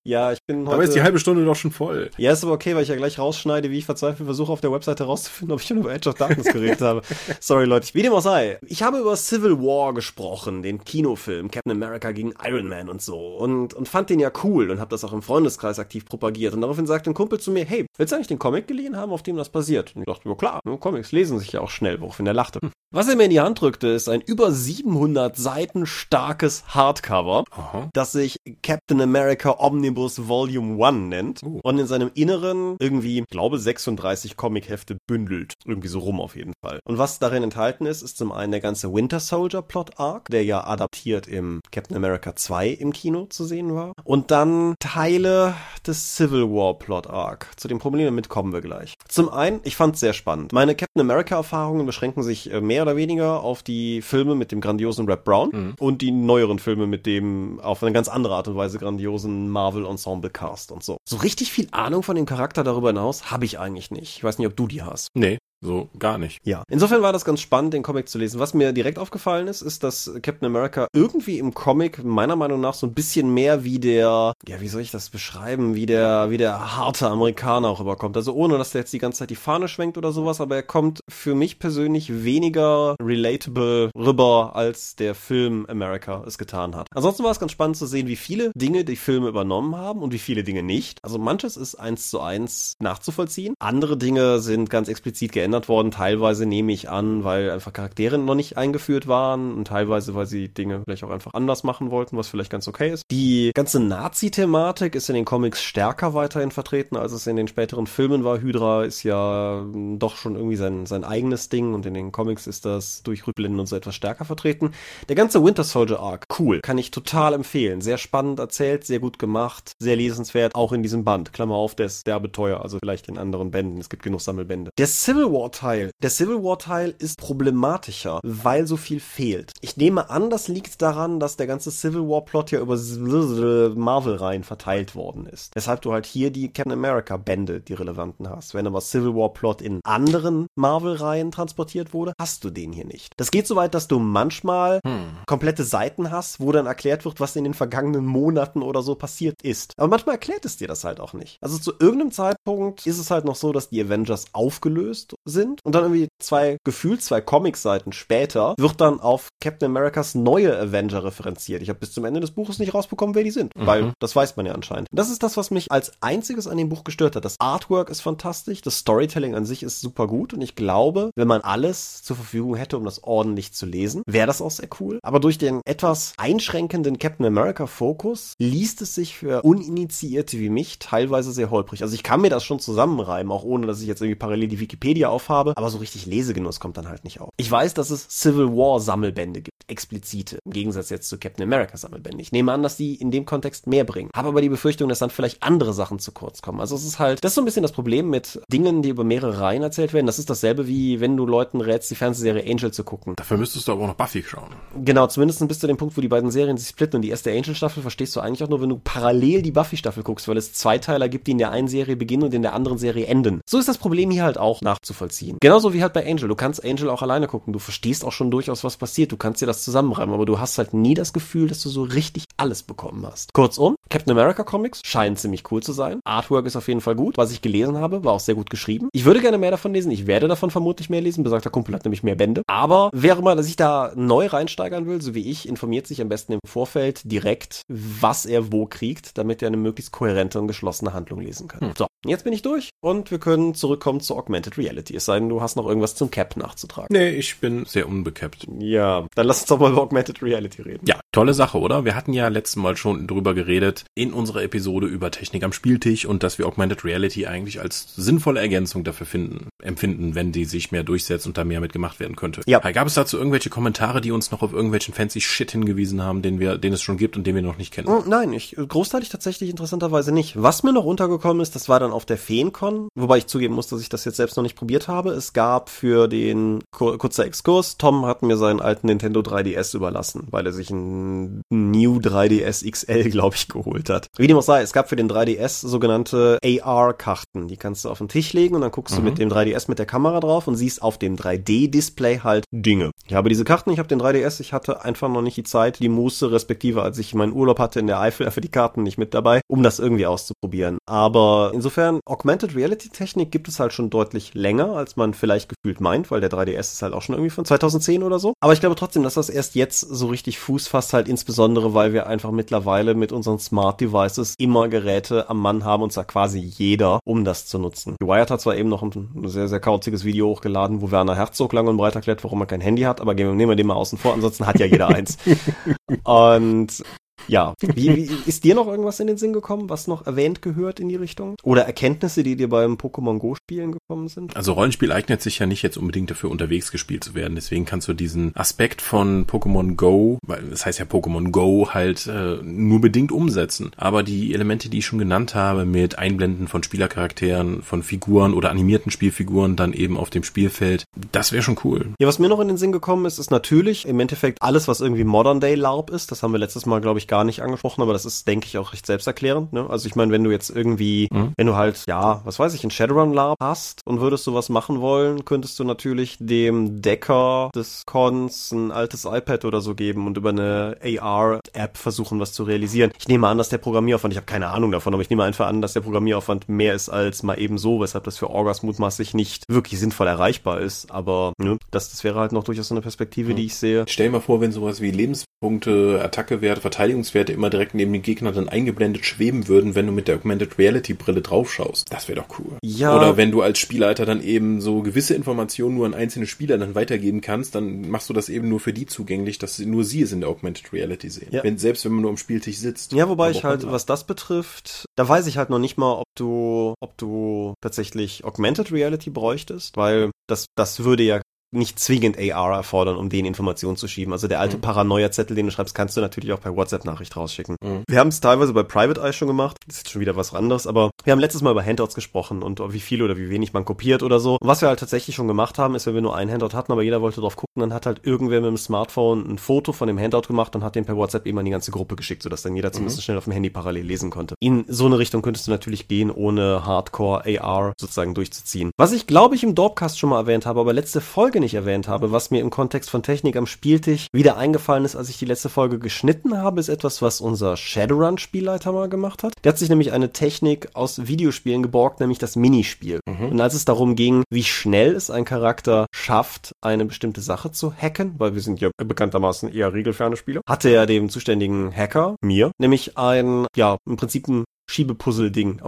Ja, ich bin heute. Aber ist die halbe Stunde doch schon voll. Ja, ist aber okay, weil ich ja gleich rausschneide, wie ich verzweifelt versuche, auf der Webseite herauszufinden, ob ich schon über Edge of Darkness geredet habe. Sorry, Leute. Wie dem auch sei. Ich habe über Civil War gesprochen, den Kinofilm Captain America gegen Iron Man und so. Und, und fand den ja cool und habe das auch im Freundeskreis aktiv propagiert. Und daraufhin sagte ein Kumpel zu mir, hey, willst du eigentlich den Comic geliehen haben, auf dem das passiert? Und ich dachte, ja klar, Comics lesen sich ja auch schnell, woraufhin er lachte. Hm. Was er mir in die Hand drückte, ist ein über 700 Seiten starkes Hardcover, Aha. das sich Captain America Omnibus Volume One nennt uh. und in seinem Inneren irgendwie, glaube, 36 Comichefte bündelt. Irgendwie so rum auf jeden Fall. Und was darin enthalten ist, ist zum einen der ganze Winter Soldier Plot Arc, der ja adaptiert im Captain America 2 im Kino zu sehen war. Und dann Teile des Civil War Plot Arc. Zu den Problemen mit kommen wir gleich. Zum einen, ich fand es sehr spannend. Meine Captain America Erfahrungen beschränken sich äh, mehr oder weniger auf die Filme mit dem grandiosen Rap Brown mhm. und die neueren Filme mit dem auf eine ganz andere Art und Weise grandiosen Marvel Ensemble Cast und so. So richtig viel Ahnung von dem Charakter darüber hinaus habe ich eigentlich nicht. Ich weiß nicht, ob du die hast. Nee. So gar nicht. Ja. Insofern war das ganz spannend, den Comic zu lesen. Was mir direkt aufgefallen ist, ist, dass Captain America irgendwie im Comic meiner Meinung nach so ein bisschen mehr wie der, ja, wie soll ich das beschreiben, wie der, wie der harte Amerikaner auch überkommt. Also ohne, dass der jetzt die ganze Zeit die Fahne schwenkt oder sowas, aber er kommt für mich persönlich weniger relatable rüber, als der Film America es getan hat. Ansonsten war es ganz spannend zu sehen, wie viele Dinge die Filme übernommen haben und wie viele Dinge nicht. Also manches ist eins zu eins nachzuvollziehen. Andere Dinge sind ganz explizit geändert geändert worden. Teilweise nehme ich an, weil einfach Charaktere noch nicht eingeführt waren und teilweise, weil sie Dinge vielleicht auch einfach anders machen wollten, was vielleicht ganz okay ist. Die ganze Nazi-Thematik ist in den Comics stärker weiterhin vertreten, als es in den späteren Filmen war. Hydra ist ja doch schon irgendwie sein, sein eigenes Ding und in den Comics ist das durch Rückblenden und so etwas stärker vertreten. Der ganze Winter Soldier Arc, cool, kann ich total empfehlen. Sehr spannend erzählt, sehr gut gemacht, sehr lesenswert, auch in diesem Band. Klammer auf, der ist derbe teuer, also vielleicht in anderen Bänden. Es gibt genug Sammelbände. Der Civil War Teil. Der Civil War Teil ist problematischer, weil so viel fehlt. Ich nehme an, das liegt daran, dass der ganze Civil War Plot ja über Marvel-Reihen verteilt worden ist. Weshalb du halt hier die Captain America Bände, die relevanten hast. Wenn aber Civil War Plot in anderen Marvel-Reihen transportiert wurde, hast du den hier nicht. Das geht so weit, dass du manchmal hm. komplette Seiten hast, wo dann erklärt wird, was in den vergangenen Monaten oder so passiert ist. Aber manchmal erklärt es dir das halt auch nicht. Also zu irgendeinem Zeitpunkt ist es halt noch so, dass die Avengers aufgelöst sind und dann irgendwie zwei gefühlt zwei Comic-Seiten später wird dann auf Captain Americas neue Avenger referenziert. Ich habe bis zum Ende des Buches nicht rausbekommen, wer die sind, mhm. weil das weiß man ja anscheinend. Das ist das, was mich als einziges an dem Buch gestört hat. Das Artwork ist fantastisch, das Storytelling an sich ist super gut und ich glaube, wenn man alles zur Verfügung hätte, um das ordentlich zu lesen, wäre das auch sehr cool. Aber durch den etwas einschränkenden Captain America Fokus liest es sich für Uninitiierte wie mich teilweise sehr holprig. Also ich kann mir das schon zusammenreimen, auch ohne, dass ich jetzt irgendwie parallel die Wikipedia aufhabe, aber so richtig Lesegenuss kommt dann halt nicht auf. Ich weiß, dass es Civil War Sammelbände gibt, explizite, im Gegensatz jetzt zu Captain America Sammelbände. Ich nehme an, dass die in dem Kontext mehr bringen. Habe aber die Befürchtung, dass dann vielleicht andere Sachen zu kurz kommen. Also es ist halt, das ist so ein bisschen das Problem mit Dingen, die über mehrere Reihen erzählt werden. Das ist dasselbe wie wenn du Leuten rätst, die Fernsehserie Angel zu gucken. Dafür müsstest du aber auch noch Buffy schauen. Genau, zumindest bis zu dem Punkt, wo die beiden Serien sich splitten und die erste Angel-Staffel verstehst du eigentlich auch nur, wenn du parallel die Buffy-Staffel guckst, weil es Zweiteiler gibt, die in der einen Serie beginnen und in der anderen Serie enden. So ist das Problem hier halt auch nachzuvollziehen. Genauso wie halt bei Angel. Du kannst Angel auch alleine gucken. Du verstehst auch schon durchaus, was passiert. Du kannst dir das zusammenreimen, aber du hast halt nie das Gefühl, dass du so richtig alles bekommen hast. Kurzum, Captain America Comics scheinen ziemlich cool zu sein. Artwork ist auf jeden Fall gut. Was ich gelesen habe, war auch sehr gut geschrieben. Ich würde gerne mehr davon lesen. Ich werde davon vermutlich mehr lesen. Besagter Kumpel hat nämlich mehr Bände. Aber wer immer sich da neu reinsteigern will, so wie ich, informiert sich am besten im Vorfeld direkt, was er wo kriegt, damit er eine möglichst kohärente und geschlossene Handlung lesen kann. Hm. So, jetzt bin ich durch und wir können zurückkommen zu Augmented Reality. Es sei denn, du hast noch irgendwas zum Cap nachzutragen. Nee, ich bin sehr unbecapt. Ja, dann lass uns doch mal über Augmented Reality reden. Ja, tolle Sache, oder? Wir hatten ja letztes Mal schon drüber geredet in unserer Episode über Technik am Spieltisch und dass wir Augmented Reality eigentlich als sinnvolle Ergänzung dafür finden, empfinden, wenn die sich mehr durchsetzt und da mehr mitgemacht werden könnte. Ja. Gab es dazu irgendwelche Kommentare, die uns noch auf irgendwelchen fancy Shit hingewiesen haben, den wir, den es schon gibt und den wir noch nicht kennen? Oh, nein, ich großteilig tatsächlich interessanterweise nicht. Was mir noch untergekommen ist, das war dann auf der Feencon, wobei ich zugeben muss, dass ich das jetzt selbst noch nicht probiert habe. Es gab für den kur kurzer Exkurs, Tom hat mir seinen alten Nintendo 3DS überlassen, weil er sich ein New 3DS XL, glaube ich, geholt hat. Wie dem auch sei, es gab für den 3DS sogenannte AR-Karten. Die kannst du auf den Tisch legen und dann guckst mhm. du mit dem 3DS mit der Kamera drauf und siehst auf dem 3D-Display halt Dinge. Ich habe diese Karten, ich habe den 3DS, ich hatte einfach noch nicht die Zeit, die Muße, respektive als ich meinen Urlaub hatte in der Eifel, für die Karten nicht mit dabei, um das irgendwie auszuprobieren. Aber insofern, Augmented Reality Technik gibt es halt schon deutlich länger, als man vielleicht gefühlt meint, weil der 3DS ist halt auch schon irgendwie von 2010 oder so. Aber ich glaube trotzdem, dass das erst jetzt so richtig Fuß fasst, halt insbesondere, weil wir einfach mittlerweile mit unseren Smart Devices immer Geräte am Mann haben und zwar quasi jeder, um das zu nutzen. Die Wired hat zwar eben noch ein sehr, sehr kauziges Video hochgeladen, wo Werner Herzog lang und breit erklärt, warum er kein Handy hat, aber nehmen wir den mal außen vor, ansonsten hat ja jeder eins. und ja, wie, wie, ist dir noch irgendwas in den Sinn gekommen, was noch erwähnt gehört in die Richtung? Oder Erkenntnisse, die dir beim Pokémon Go Spielen gekommen sind? Also Rollenspiel eignet sich ja nicht jetzt unbedingt dafür unterwegs gespielt zu werden. Deswegen kannst du diesen Aspekt von Pokémon Go, weil das heißt ja Pokémon Go halt äh, nur bedingt umsetzen. Aber die Elemente, die ich schon genannt habe, mit Einblenden von Spielercharakteren, von Figuren oder animierten Spielfiguren dann eben auf dem Spielfeld, das wäre schon cool. Ja, was mir noch in den Sinn gekommen ist, ist natürlich im Endeffekt alles, was irgendwie Modern Day LARP ist. Das haben wir letztes Mal, glaube ich, gar nicht angesprochen, aber das ist, denke ich, auch recht selbsterklärend. Ne? Also ich meine, wenn du jetzt irgendwie, mhm. wenn du halt, ja, was weiß ich, ein Shadowrun Lab hast und würdest sowas machen wollen, könntest du natürlich dem Decker des Cons ein altes iPad oder so geben und über eine AR-App versuchen, was zu realisieren. Ich nehme an, dass der Programmieraufwand, ich habe keine Ahnung davon, aber ich nehme einfach an, dass der Programmieraufwand mehr ist als mal eben so, weshalb das für Orgas mutmaßlich nicht wirklich sinnvoll erreichbar ist. Aber ne, das, das wäre halt noch durchaus eine Perspektive, mhm. die ich sehe. Stell dir mal vor, wenn sowas wie Lebenspunkte, Attackewerte, Verteidigungswerte immer direkt neben den Gegner dann eingeblendet schweben würden, wenn du mit der Augmented Reality Brille draufschaust. Das wäre doch cool. Ja. Oder wenn du als Spielleiter dann eben so gewisse Informationen nur an einzelne Spieler dann weitergeben kannst, dann machst du das eben nur für die zugänglich, dass nur sie es in der Augmented Reality sehen. Ja. Wenn, selbst wenn man nur am Spieltisch sitzt. Ja, wobei ich halt, was das betrifft, da weiß ich halt noch nicht mal, ob du, ob du tatsächlich Augmented Reality bräuchtest, weil das, das würde ja nicht zwingend AR erfordern, um den Informationen zu schieben. Also der alte mhm. Paranoia-Zettel, den du schreibst, kannst du natürlich auch per WhatsApp-Nachricht rausschicken. Mhm. Wir haben es teilweise bei Private Eye schon gemacht. Das ist schon wieder was anderes, aber wir haben letztes Mal über Handouts gesprochen und wie viel oder wie wenig man kopiert oder so. Und was wir halt tatsächlich schon gemacht haben, ist, wenn wir nur ein Handout hatten, aber jeder wollte drauf gucken, dann hat halt irgendwer mit dem Smartphone ein Foto von dem Handout gemacht und hat den per WhatsApp eben an die ganze Gruppe geschickt, sodass dann jeder zumindest mhm. schnell auf dem Handy parallel lesen konnte. In so eine Richtung könntest du natürlich gehen, ohne Hardcore AR sozusagen durchzuziehen. Was ich glaube ich im Dorpcast schon mal erwähnt habe, aber letzte Folge nicht erwähnt habe, was mir im Kontext von Technik am Spieltisch wieder eingefallen ist, als ich die letzte Folge geschnitten habe, ist etwas, was unser Shadowrun-Spielleiter mal gemacht hat. Der hat sich nämlich eine Technik aus Videospielen geborgt, nämlich das Minispiel. Mhm. Und als es darum ging, wie schnell es ein Charakter schafft, eine bestimmte Sache zu hacken, weil wir sind ja bekanntermaßen eher regelferne Spieler, hatte er dem zuständigen Hacker, mir, nämlich ein, ja, im Prinzip ein Schiebepuzzle-Ding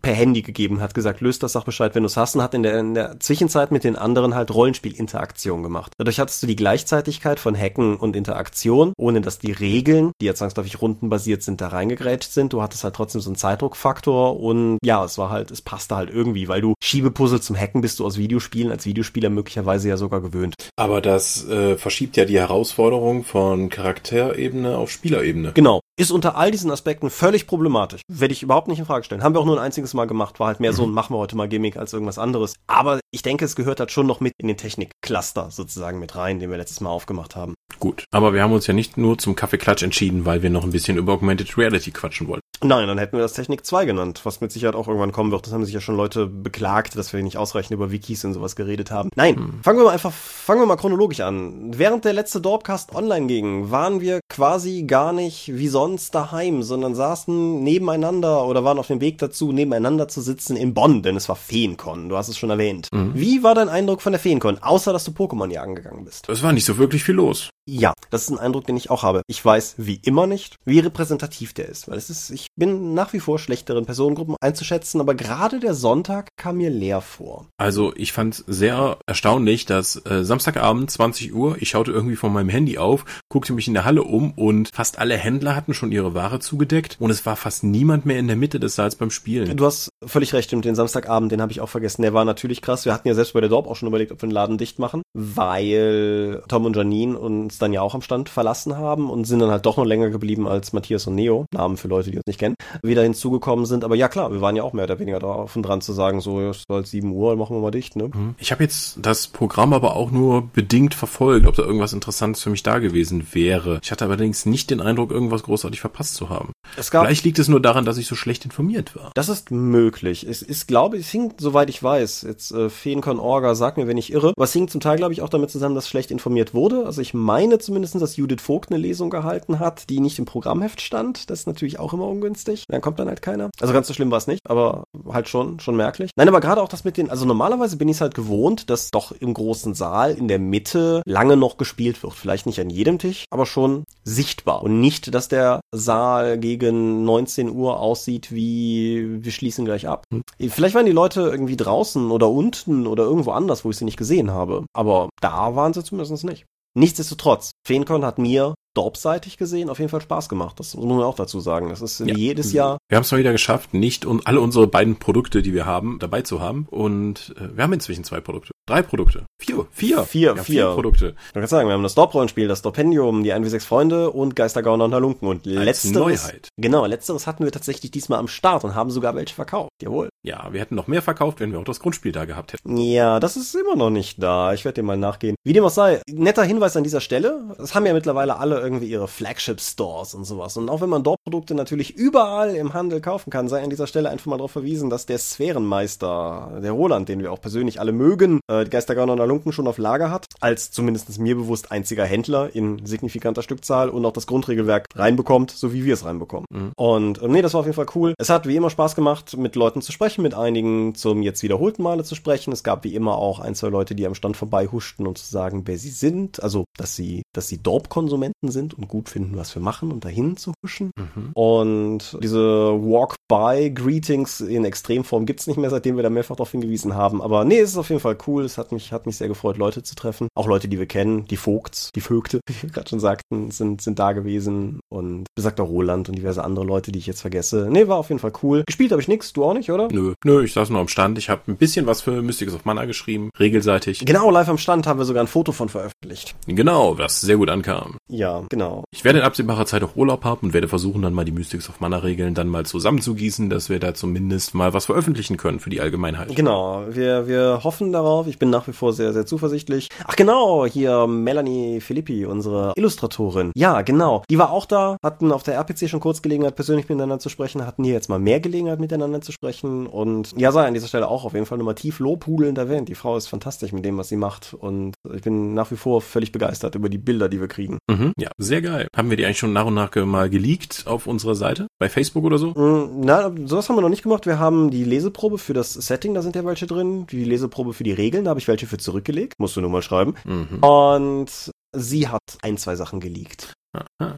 per Handy gegeben, hat gesagt, löst das Sachbescheid, wenn du es hast, und hat in der, in der Zwischenzeit mit den anderen halt Rollenspiel-Interaktion gemacht. Dadurch hattest du die Gleichzeitigkeit von Hacken und Interaktion, ohne dass die Regeln, die ja zwangsläufig rundenbasiert sind, da reingegrätscht sind. Du hattest halt trotzdem so einen Zeitdruckfaktor und ja, es war halt, es passte halt irgendwie, weil du Schiebepuzzle zum Hacken bist du aus Videospielen als Videospieler möglicherweise ja sogar gewöhnt. Aber das äh, verschiebt ja die Herausforderung von Charakterebene auf Spielerebene. Genau. Ist unter all diesen Aspekten völlig problematisch. Werde ich überhaupt nicht in Frage stellen. Haben wir auch nur ein einziges Mal gemacht. War halt mehr so ein machen wir heute mal Gimmick als irgendwas anderes. Aber ich denke, es gehört halt schon noch mit in den Technik-Cluster sozusagen mit rein, den wir letztes Mal aufgemacht haben. Gut. Aber wir haben uns ja nicht nur zum Kaffeeklatsch entschieden, weil wir noch ein bisschen über Augmented Reality quatschen wollten. Nein, dann hätten wir das Technik 2 genannt, was mit Sicherheit auch irgendwann kommen wird. Das haben sich ja schon Leute beklagt, dass wir nicht ausreichend über Wikis und sowas geredet haben. Nein, hm. fangen wir mal einfach, fangen wir mal chronologisch an. Während der letzte Dorpcast online ging, waren wir quasi gar nicht wie sonst daheim, sondern saßen nebeneinander oder waren auf dem Weg dazu, nebeneinander zu sitzen in Bonn, denn es war Feencon. Du hast es schon erwähnt. Mhm. Wie war dein Eindruck von der Feencon, außer dass du Pokémon jagen gegangen bist? Es war nicht so wirklich viel los. Ja, das ist ein Eindruck, den ich auch habe. Ich weiß wie immer nicht, wie repräsentativ der ist, weil es ist, ich bin nach wie vor schlechteren Personengruppen einzuschätzen, aber gerade der Sonntag kam mir leer vor. Also ich fand sehr erstaunlich, dass äh, Samstagabend 20 Uhr, ich schaute irgendwie von meinem Handy auf, guckte mich in der Halle um und fast alle Händler hatten schon ihre Ware zugedeckt und es war fast niemand mehr in der Mitte des Saals beim Spielen. Du hast völlig recht, und den Samstagabend, den habe ich auch vergessen, der war natürlich krass. Wir hatten ja selbst bei der Dorp auch schon überlegt, ob wir den Laden dicht machen, weil Tom und Janine uns dann ja auch am Stand verlassen haben und sind dann halt doch noch länger geblieben als Matthias und Neo, Namen für Leute, die uns nicht kennen, wieder hinzugekommen sind. Aber ja klar, wir waren ja auch mehr oder weniger drauf und dran zu sagen, so, es war halt 7 Uhr, machen wir mal dicht, ne? Mhm. Ich habe jetzt das Programm aber auch nur bedingt verfolgt, ob da irgendwas Interessantes für mich da gewesen wäre. Ich hatte allerdings nicht den Eindruck, irgendwas großartig verpasst zu haben. Vielleicht liegt es nur daran, dass ich so schlecht informiert war. Das ist möglich. Es ist, glaube ich, es hing, soweit ich weiß, jetzt äh, Feencon Orga, sag mir, wenn ich irre, was hing zum Teil, glaube ich, auch damit zusammen, dass schlecht informiert wurde. Also ich meine zumindest, dass Judith Vogt eine Lesung gehalten hat, die nicht im Programmheft stand. Das ist natürlich auch immer ungünstig. Dann kommt dann halt keiner. Also ganz so schlimm war es nicht, aber halt schon, schon merklich. Nein, aber gerade auch das mit den, also normalerweise bin ich es halt gewohnt, dass doch im großen Saal in der Mitte lange noch gespielt wird. Vielleicht nicht an jedem Tisch, aber schon sichtbar. Und nicht, dass der Saal gegen 19 Uhr aussieht wie wir schließen gleich ab. Hm. Vielleicht waren die Leute irgendwie draußen oder unten oder irgendwo anders, wo ich sie nicht gesehen habe. Aber da waren sie zumindest nicht. Nichtsdestotrotz, Feencon hat mir dorpseitig gesehen auf jeden Fall Spaß gemacht. Das muss man auch dazu sagen. Das ist ja. jedes Jahr. Wir haben es mal wieder geschafft, nicht und alle unsere beiden Produkte, die wir haben, dabei zu haben. Und äh, wir haben inzwischen zwei Produkte. Drei Produkte. Vier. Vier. Vier, vier. vier Produkte. Man kann sagen, wir haben das Dorp-Rollenspiel, das Dorpendium, die 1 wie 6 Freunde und Geistergauner und Halunken. Und Als letzteres. Neuheit. Genau, letzteres hatten wir tatsächlich diesmal am Start und haben sogar welche verkauft. Jawohl. Ja, wir hätten noch mehr verkauft, wenn wir auch das Grundspiel da gehabt hätten. Ja, das ist immer noch nicht da. Ich werde dir mal nachgehen. Wie dem auch sei, netter Hinweis an dieser Stelle. Es haben ja mittlerweile alle irgendwie ihre Flagship-Stores und sowas. Und auch wenn man dort Produkte natürlich überall im Handel kaufen kann, sei an dieser Stelle einfach mal darauf verwiesen, dass der Sphärenmeister, der Roland, den wir auch persönlich alle mögen, äh, die Geistergauner und Alunken schon auf Lager hat, als zumindest mir bewusst einziger Händler in signifikanter Stückzahl und auch das Grundregelwerk reinbekommt, so wie wir es reinbekommen. Mhm. Und äh, nee, das war auf jeden Fall cool. Es hat wie immer Spaß gemacht, mit Leuten zu sprechen, mit einigen zum jetzt wiederholten Male zu sprechen. Es gab wie immer auch ein, zwei Leute, die am Stand vorbei huschten, um zu sagen, wer sie sind, also dass sie, dass sie Dorp-Konsumenten sind und gut finden, was wir machen und dahin zu huschen. Mhm. Und diese Walk-by-Greetings in Extremform gibt's nicht mehr, seitdem wir da mehrfach darauf hingewiesen haben. Aber nee, es ist auf jeden Fall cool cool. Es hat mich, hat mich sehr gefreut, Leute zu treffen. Auch Leute, die wir kennen. Die Vogts, die Vögte, wie wir gerade schon sagten, sind, sind da gewesen. Und besagter Roland und diverse andere Leute, die ich jetzt vergesse. Nee, war auf jeden Fall cool. Gespielt habe ich nichts, du auch nicht, oder? Nö, nö, ich saß nur am Stand. Ich habe ein bisschen was für Mystics of Mana geschrieben, regelseitig. Genau, live am Stand haben wir sogar ein Foto von veröffentlicht. Genau, was sehr gut ankam. Ja, genau. Ich werde in absehbarer Zeit auch Urlaub haben und werde versuchen, dann mal die Mystics of Mana Regeln dann mal zusammenzugießen, dass wir da zumindest mal was veröffentlichen können für die Allgemeinheit. Genau, wir, wir hoffen darauf. Ich bin nach wie vor sehr, sehr zuversichtlich. Ach genau, hier Melanie Filippi, unsere Illustratorin. Ja, genau. Die war auch da, hatten auf der RPC schon kurz Gelegenheit, persönlich miteinander zu sprechen, hatten hier jetzt mal mehr Gelegenheit, miteinander zu sprechen. Und ja, sei an dieser Stelle auch auf jeden Fall nochmal tief lobhudelnd erwähnt. Die Frau ist fantastisch mit dem, was sie macht. Und ich bin nach wie vor völlig begeistert über die Bilder, die wir kriegen. Mhm, ja, sehr geil. Haben wir die eigentlich schon nach und nach mal geleakt auf unserer Seite? Bei Facebook oder so? Mm, na, sowas haben wir noch nicht gemacht. Wir haben die Leseprobe für das Setting, da sind ja welche drin. Die Leseprobe für die Regeln, da habe ich welche für zurückgelegt. Musst du nur mal schreiben. Mhm. Und sie hat ein, zwei Sachen geleakt.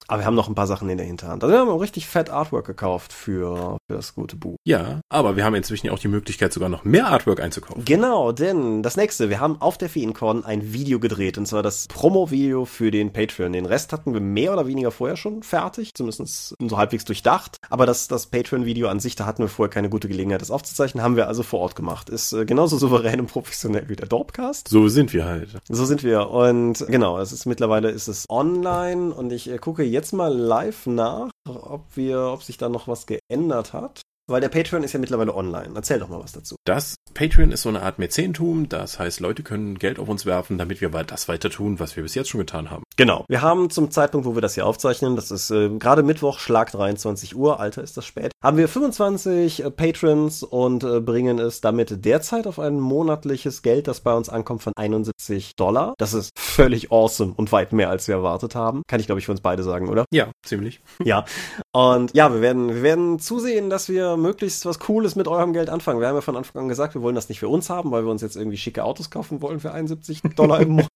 Aber wir haben noch ein paar Sachen in der Hinterhand. Also wir haben auch richtig fett Artwork gekauft für, für das gute Buch. Ja, aber wir haben inzwischen auch die Möglichkeit, sogar noch mehr Artwork einzukaufen. Genau, denn das nächste, wir haben auf der FeenCon ein Video gedreht, und zwar das Promo-Video für den Patreon. Den Rest hatten wir mehr oder weniger vorher schon fertig, zumindest so halbwegs durchdacht. Aber das, das Patreon-Video an sich, da hatten wir vorher keine gute Gelegenheit, das aufzuzeichnen, haben wir also vor Ort gemacht. Ist äh, genauso souverän und professionell wie der Dorpcast. So sind wir halt. So sind wir. Und genau, es ist mittlerweile ist es online und ich äh, gucke jetzt mal live nach, ob wir, ob sich da noch was geändert hat. Weil der Patreon ist ja mittlerweile online. Erzähl doch mal was dazu. Das Patreon ist so eine Art Mäzentum. Das heißt, Leute können Geld auf uns werfen, damit wir das weiter tun, was wir bis jetzt schon getan haben. Genau. Wir haben zum Zeitpunkt, wo wir das hier aufzeichnen, das ist äh, gerade Mittwoch, Schlag 23 Uhr, Alter ist das spät, haben wir 25 äh, Patrons und äh, bringen es damit derzeit auf ein monatliches Geld, das bei uns ankommt von 71 Dollar. Das ist völlig awesome und weit mehr, als wir erwartet haben. Kann ich, glaube ich, für uns beide sagen, oder? Ja, ziemlich. Ja. Und ja, wir werden, wir werden zusehen, dass wir möglichst was Cooles mit eurem Geld anfangen. Wir haben ja von Anfang an gesagt, wir wollen das nicht für uns haben, weil wir uns jetzt irgendwie schicke Autos kaufen wollen für 71 Dollar im Monat.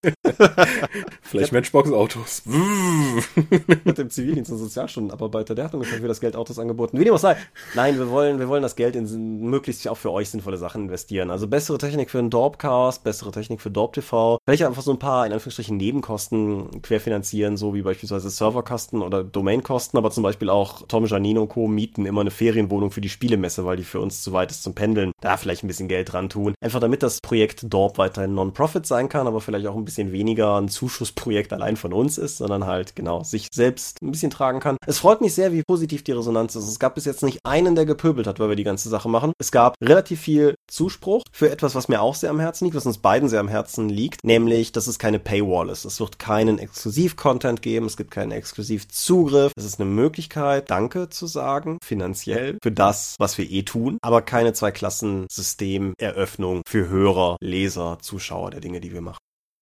Vielleicht Matchbox-Autos. mit dem Zivildienst und Sozialstundenabarbeiter, der hat ungefähr für das Geld Autos angeboten. Wie dem auch sei. Nein, wir wollen, wir wollen das Geld in möglichst auch für euch sinnvolle Sachen investieren. Also bessere Technik für einen Dorpcast, bessere Technik für Dorp TV. Vielleicht einfach so ein paar, in Anführungsstrichen, Nebenkosten querfinanzieren, so wie beispielsweise Serverkosten oder Domainkosten, aber zum Beispiel auch Tom Janino Co. mieten immer eine Ferienwohnung für die Spielemesse, weil die für uns zu weit ist zum Pendeln. Da vielleicht ein bisschen Geld dran tun. Einfach damit das Projekt Dorp weiterhin Non-Profit sein kann, aber vielleicht auch ein bisschen weniger ein Zuschussprojekt allein von uns ist, sondern halt genau sich selbst ein bisschen tragen kann. Es freut mich sehr, wie positiv die Resonanz ist. Es gab bis jetzt nicht einen, der gepöbelt hat, weil wir die ganze Sache machen. Es gab relativ viel Zuspruch für etwas, was mir auch sehr am Herzen liegt, was uns beiden sehr am Herzen liegt, nämlich, dass es keine Paywall ist. Es wird keinen Exklusiv-Content geben, es gibt keinen Exklusiv-Zugriff. Es ist eine Möglichkeit, Danke zu sagen, finanziell, für das, was wir eh tun, aber keine Zwei-Klassen-System-Eröffnung für Hörer, Leser, Zuschauer der Dinge, die wir machen.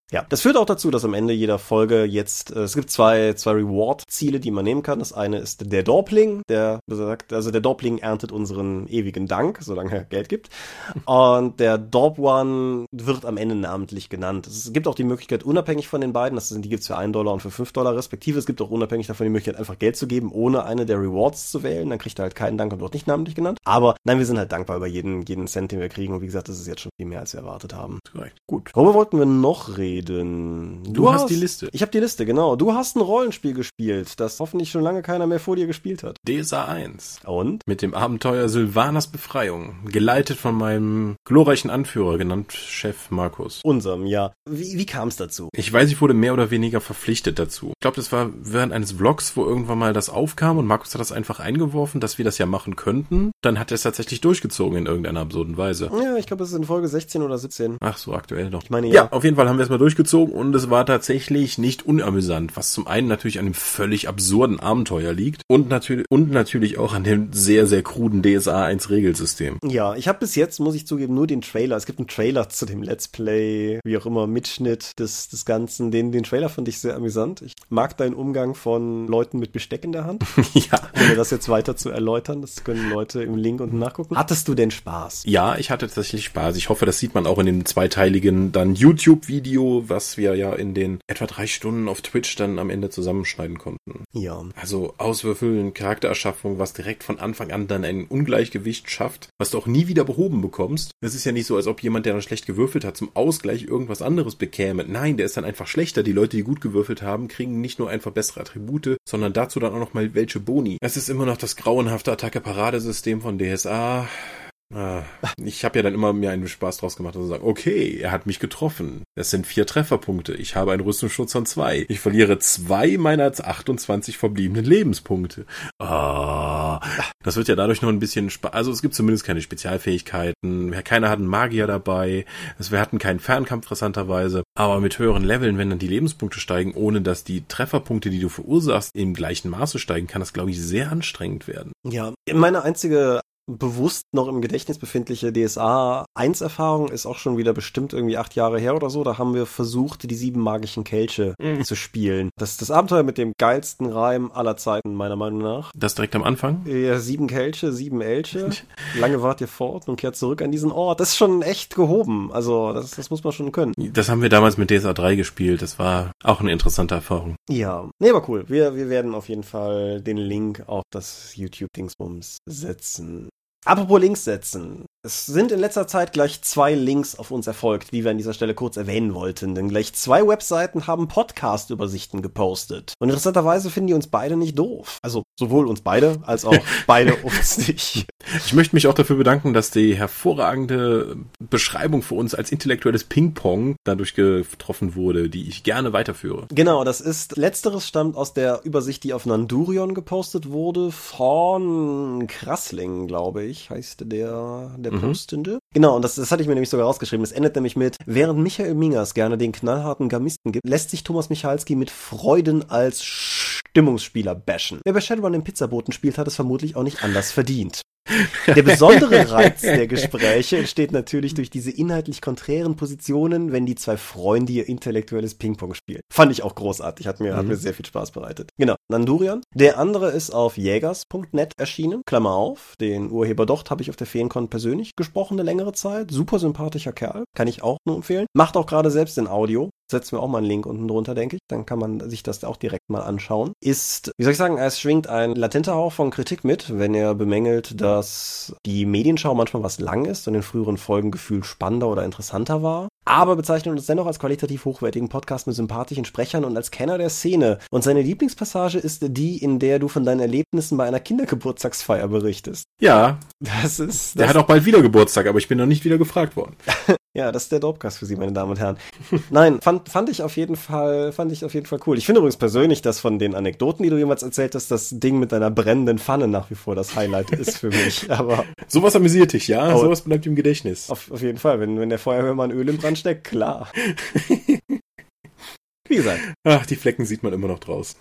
Ja, das führt auch dazu, dass am Ende jeder Folge jetzt, äh, es gibt zwei, zwei Reward-Ziele, die man nehmen kann. Das eine ist der Dorpling, der besagt, also der Dorpling erntet unseren ewigen Dank, solange er Geld gibt. Und der Dorp One wird am Ende namentlich genannt. Es gibt auch die Möglichkeit, unabhängig von den beiden, das sind, die gibt's für einen Dollar und für fünf Dollar respektive. Es gibt auch unabhängig davon die Möglichkeit, einfach Geld zu geben, ohne eine der Rewards zu wählen. Dann kriegt er halt keinen Dank und wird nicht namentlich genannt. Aber nein, wir sind halt dankbar über jeden, jeden Cent, den wir kriegen. Und wie gesagt, das ist jetzt schon viel mehr, als wir erwartet haben. Gut. Worüber wollten wir noch reden? Reden. Du, du hast, hast, die Liste. Ich habe die Liste, genau. Du hast ein Rollenspiel gespielt, das hoffentlich schon lange keiner mehr vor dir gespielt hat. DSA 1. Und? Mit dem Abenteuer Sylvanas Befreiung. Geleitet von meinem glorreichen Anführer, genannt Chef Markus. Unserem, ja. Wie, wie kam es dazu? Ich weiß, ich wurde mehr oder weniger verpflichtet dazu. Ich glaube, das war während eines Vlogs, wo irgendwann mal das aufkam und Markus hat das einfach eingeworfen, dass wir das ja machen könnten. Dann hat er es tatsächlich durchgezogen in irgendeiner absurden Weise. Ja, ich glaube, es ist in Folge 16 oder 17. Ach so, aktuell noch. Ich meine, ja. Ja, auf jeden Fall haben wir es mal durchgezogen und es war tatsächlich nicht unamüsant, was zum einen natürlich an dem völlig absurden Abenteuer liegt und natürlich und natürlich auch an dem sehr sehr kruden DSA 1 Regelsystem. Ja, ich habe bis jetzt muss ich zugeben nur den Trailer. Es gibt einen Trailer zu dem Let's Play, wie auch immer Mitschnitt des des ganzen. Den den Trailer fand ich sehr amüsant. Ich mag deinen Umgang von Leuten mit Besteck in der Hand. ja, ohne das jetzt weiter zu erläutern, das können Leute im Link unten nachgucken. Hattest du denn Spaß? Ja, ich hatte tatsächlich Spaß. Ich hoffe, das sieht man auch in dem zweiteiligen dann YouTube Video Video, was wir ja in den etwa drei Stunden auf Twitch dann am Ende zusammenschneiden konnten. Ja. Also Auswürfeln, Charaktererschaffung, was direkt von Anfang an dann ein Ungleichgewicht schafft, was du auch nie wieder behoben bekommst. Es ist ja nicht so, als ob jemand, der dann schlecht gewürfelt hat, zum Ausgleich irgendwas anderes bekäme. Nein, der ist dann einfach schlechter. Die Leute, die gut gewürfelt haben, kriegen nicht nur einfach bessere Attribute, sondern dazu dann auch noch mal welche Boni. Es ist immer noch das grauenhafte Attacke-Paradesystem von DSA. Ah, ich habe ja dann immer mir einen Spaß draus gemacht und so sagen, okay, er hat mich getroffen. Es sind vier Trefferpunkte. Ich habe einen Rüstungsschutz von zwei. Ich verliere zwei meiner 28 verbliebenen Lebenspunkte. Ah, das wird ja dadurch noch ein bisschen, Spa also es gibt zumindest keine Spezialfähigkeiten. Keiner hat einen Magier dabei. Also wir hatten keinen Fernkampf interessanterweise. Aber mit höheren Leveln, wenn dann die Lebenspunkte steigen, ohne dass die Trefferpunkte, die du verursachst, im gleichen Maße steigen, kann das, glaube ich, sehr anstrengend werden. Ja, meine einzige bewusst noch im Gedächtnis befindliche DSA 1 Erfahrung ist auch schon wieder bestimmt irgendwie acht Jahre her oder so. Da haben wir versucht, die sieben magischen Kelche mhm. zu spielen. Das ist das Abenteuer mit dem geilsten Reim aller Zeiten, meiner Meinung nach. Das direkt am Anfang? Ja, sieben Kelche, sieben Elche. Lange wart ihr fort und kehrt zurück an diesen Ort. Das ist schon echt gehoben. Also, das, das muss man schon können. Das haben wir damals mit DSA 3 gespielt. Das war auch eine interessante Erfahrung. Ja. Nee, aber cool. Wir, wir werden auf jeden Fall den Link auf das YouTube-Dingsbums setzen. Apropos Links setzen. Es sind in letzter Zeit gleich zwei Links auf uns erfolgt, wie wir an dieser Stelle kurz erwähnen wollten. Denn gleich zwei Webseiten haben Podcast-Übersichten gepostet. Und interessanterweise finden die uns beide nicht doof. Also sowohl uns beide als auch beide uns nicht. Ich möchte mich auch dafür bedanken, dass die hervorragende Beschreibung für uns als intellektuelles Ping-Pong dadurch getroffen wurde, die ich gerne weiterführe. Genau, das ist, letzteres stammt aus der Übersicht, die auf Nandurion gepostet wurde, von Krassling, glaube ich, heißt der, der mhm. Postende. Genau, und das, das hatte ich mir nämlich sogar rausgeschrieben. Es endet nämlich mit, während Michael Mingers gerne den knallharten Gamisten gibt, lässt sich Thomas Michalski mit Freuden als Stimmungsspieler bashen. Wer bei Shadowrun den Pizzaboten spielt, hat es vermutlich auch nicht anders verdient. Der besondere Reiz der Gespräche entsteht natürlich durch diese inhaltlich konträren Positionen, wenn die zwei Freunde ihr intellektuelles Ping-Pong spielen. Fand ich auch großartig, hat mir, mhm. hat mir sehr viel Spaß bereitet. Genau, Nandurian. Der andere ist auf jägers.net erschienen, Klammer auf. Den Urheber dort habe ich auf der Feencon persönlich gesprochen eine längere Zeit. Super sympathischer Kerl, kann ich auch nur empfehlen. Macht auch gerade selbst in Audio setzen wir auch mal einen Link unten drunter, denke ich. Dann kann man sich das auch direkt mal anschauen. Ist, wie soll ich sagen, es schwingt ein latenter Hauch von Kritik mit, wenn er bemängelt, dass die Medienschau manchmal was lang ist und in früheren Folgen gefühlt spannender oder interessanter war. Aber bezeichnet uns dennoch als qualitativ hochwertigen Podcast mit sympathischen Sprechern und als Kenner der Szene. Und seine Lieblingspassage ist die, in der du von deinen Erlebnissen bei einer Kindergeburtstagsfeier berichtest. Ja. Das ist. Das der hat auch bald wieder Geburtstag, aber ich bin noch nicht wieder gefragt worden. Ja, das ist der Dopecast für Sie, meine Damen und Herren. Nein, fand, fand ich auf jeden Fall, fand ich auf jeden Fall cool. Ich finde übrigens persönlich, dass von den Anekdoten, die du jemals erzählt hast, das Ding mit deiner brennenden Pfanne nach wie vor das Highlight ist für mich. Aber sowas amüsiert dich, ja? Oh, sowas bleibt im Gedächtnis. Auf, auf jeden Fall, wenn, wenn der Feuerwehrmann Öl im Brand steckt, klar. Wie gesagt. Ach, die Flecken sieht man immer noch draus.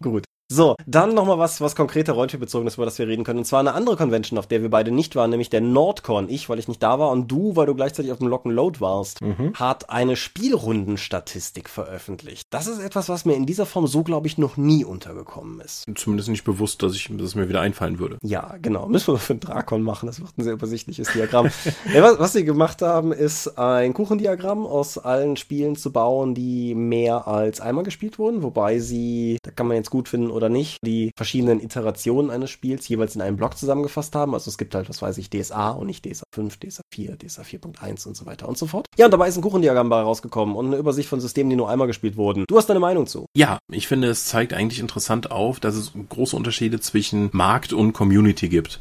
Gut. So, dann nochmal was, was konkreter Rollenspielbezogenes, über das wir reden können. Und zwar eine andere Convention, auf der wir beide nicht waren, nämlich der Nordcon. Ich, weil ich nicht da war und du, weil du gleichzeitig auf dem Lock'n'Load warst, mhm. hat eine Spielrundenstatistik veröffentlicht. Das ist etwas, was mir in dieser Form so, glaube ich, noch nie untergekommen ist. Zumindest nicht bewusst, dass ich, dass es mir wieder einfallen würde. Ja, genau. Müssen wir für einen Drakon machen. Das wird ein sehr übersichtliches Diagramm. ja, was, was sie gemacht haben, ist ein Kuchendiagramm aus allen Spielen zu bauen, die mehr als einmal gespielt wurden, wobei sie, da kann man jetzt gut finden, oder nicht, die verschiedenen Iterationen eines Spiels jeweils in einem Block zusammengefasst haben. Also es gibt halt, was weiß ich, DSA und nicht DSA 5, DSA 4, DSA 4.1 und so weiter und so fort. Ja, und dabei ist ein Kuchendiagramm rausgekommen und eine Übersicht von Systemen, die nur einmal gespielt wurden. Du hast deine Meinung zu? Ja, ich finde, es zeigt eigentlich interessant auf, dass es große Unterschiede zwischen Markt und Community gibt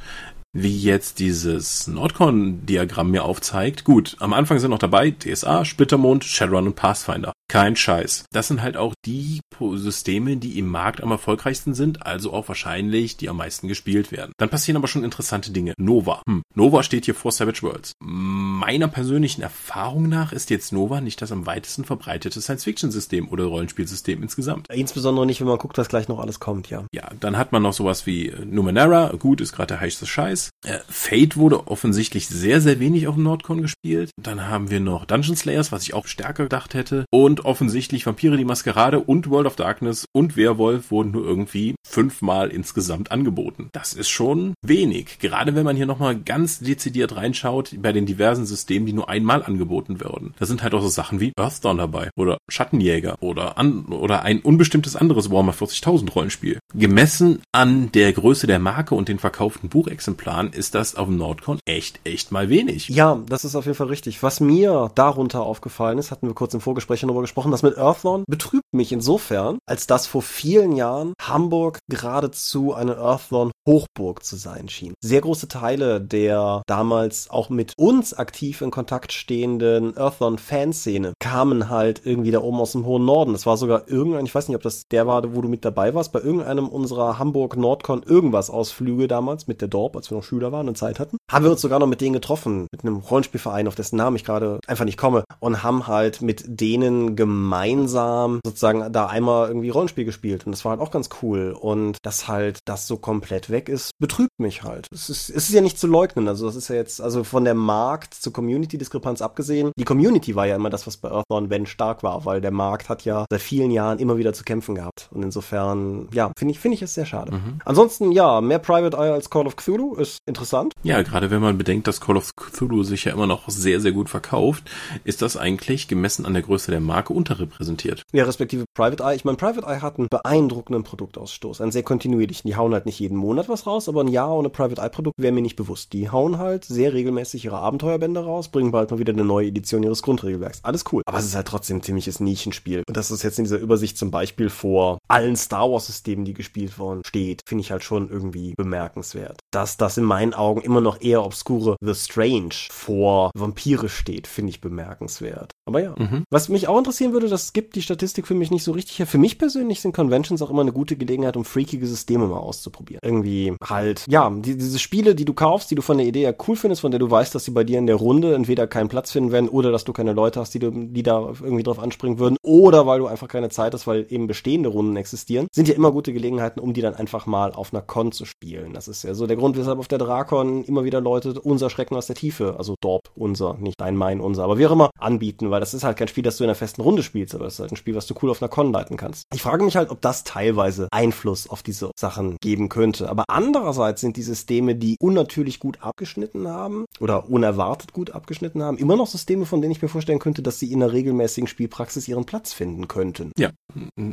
wie jetzt dieses Nordcon-Diagramm mir aufzeigt. Gut, am Anfang sind noch dabei DSA, Splittermond, Shadowrun und Pathfinder. Kein Scheiß. Das sind halt auch die Systeme, die im Markt am erfolgreichsten sind, also auch wahrscheinlich die am meisten gespielt werden. Dann passieren aber schon interessante Dinge. Nova. Hm. Nova steht hier vor Savage Worlds. Meiner persönlichen Erfahrung nach ist jetzt Nova nicht das am weitesten verbreitete Science-Fiction-System oder Rollenspielsystem insgesamt. Insbesondere nicht, wenn man guckt, was gleich noch alles kommt, ja. Ja, dann hat man noch sowas wie Numenera. Gut, ist gerade der heiße Scheiß. Äh, Fate wurde offensichtlich sehr, sehr wenig auf dem Nordcon gespielt. Dann haben wir noch Dungeon Slayers, was ich auch stärker gedacht hätte. Und und offensichtlich Vampire die Maskerade und World of Darkness und Werwolf wurden nur irgendwie fünfmal insgesamt angeboten. Das ist schon wenig, gerade wenn man hier nochmal ganz dezidiert reinschaut bei den diversen Systemen, die nur einmal angeboten werden. Da sind halt auch so Sachen wie Earthdawn dabei oder Schattenjäger oder an, oder ein unbestimmtes anderes Warhammer 40.000 Rollenspiel. Gemessen an der Größe der Marke und den verkauften Buchexemplaren ist das auf dem Nordcon echt, echt mal wenig. Ja, das ist auf jeden Fall richtig. Was mir darunter aufgefallen ist, hatten wir kurz im Vorgespräch darüber gesprochen, das mit Earthdawn betrübt mich insofern, als dass vor vielen Jahren Hamburg geradezu eine Earthdawn Hochburg zu sein schien. Sehr große Teile der damals auch mit uns aktiv in Kontakt stehenden Earthdawn-Fanszene kamen halt irgendwie da oben aus dem hohen Norden. Das war sogar irgendein, ich weiß nicht, ob das der war, wo du mit dabei warst, bei irgendeinem unserer Hamburg Nordcon irgendwas Ausflüge damals mit der Dorp, als wir noch Schüler waren und Zeit hatten, haben wir uns sogar noch mit denen getroffen, mit einem Rollenspielverein, auf dessen Namen ich gerade einfach nicht komme und haben halt mit denen gemeinsam sozusagen da einmal irgendwie Rollenspiel gespielt und das war halt auch ganz cool und das halt das so komplett weg ist, betrübt mich halt. Es ist, es ist ja nicht zu leugnen, also das ist ja jetzt, also von der Markt zur Community-Diskrepanz abgesehen, die Community war ja immer das, was bei Earthbound wenn stark war, weil der Markt hat ja seit vielen Jahren immer wieder zu kämpfen gehabt und insofern, ja, finde ich, finde ich es sehr schade. Mhm. Ansonsten, ja, mehr Private Eye als Call of Cthulhu ist interessant. Ja, gerade wenn man bedenkt, dass Call of Cthulhu sich ja immer noch sehr, sehr gut verkauft, ist das eigentlich gemessen an der Größe der Marke unterrepräsentiert. Ja, respektive Private Eye. Ich meine, Private Eye hat einen beeindruckenden Produktausstoß, einen sehr kontinuierlichen. Die hauen halt nicht jeden Monat was raus, aber ein Jahr ohne Private Eye Produkt wäre mir nicht bewusst. Die hauen halt sehr regelmäßig ihre Abenteuerbände raus, bringen bald mal wieder eine neue Edition ihres Grundregelwerks. Alles cool. Aber es ist halt trotzdem ein ziemliches Nischenspiel. Und das ist jetzt in dieser Übersicht zum Beispiel vor allen Star Wars Systemen, die gespielt worden steht, finde ich halt schon irgendwie bemerkenswert. Dass das in meinen Augen immer noch eher obskure The Strange vor Vampire steht, finde ich bemerkenswert. Aber ja. Mhm. Was mich auch interessieren würde, das gibt die Statistik für mich nicht so richtig her. Für mich persönlich sind Conventions auch immer eine gute Gelegenheit, um freakige Systeme mal auszuprobieren. Irgendwie halt, ja, die, diese Spiele, die du kaufst, die du von der Idee her cool findest, von der du weißt, dass sie bei dir in der Runde entweder keinen Platz finden werden oder dass du keine Leute hast, die, du, die da irgendwie drauf anspringen würden oder weil du einfach keine Zeit hast, weil eben bestehende Runden existieren, sind ja immer gute Gelegenheiten, um die dann einfach mal auf einer Con zu spielen. Das ist ja so der Grund, weshalb auf der Drakon immer wieder Leute unser Schrecken aus der Tiefe, also Dorp, unser, nicht dein, mein, unser, aber wie auch immer, anbieten, weil das ist halt kein Spiel, das du in einer festen Runde spielst, aber es ist halt ein Spiel, was du cool auf einer Con leiten kannst. Ich frage mich halt, ob das teilweise Einfluss auf diese Sachen geben könnte. Aber andererseits sind die Systeme, die unnatürlich gut abgeschnitten haben oder unerwartet gut abgeschnitten haben, immer noch Systeme, von denen ich mir vorstellen könnte, dass sie in einer regelmäßigen Spielpraxis ihren Platz finden könnten. Ja,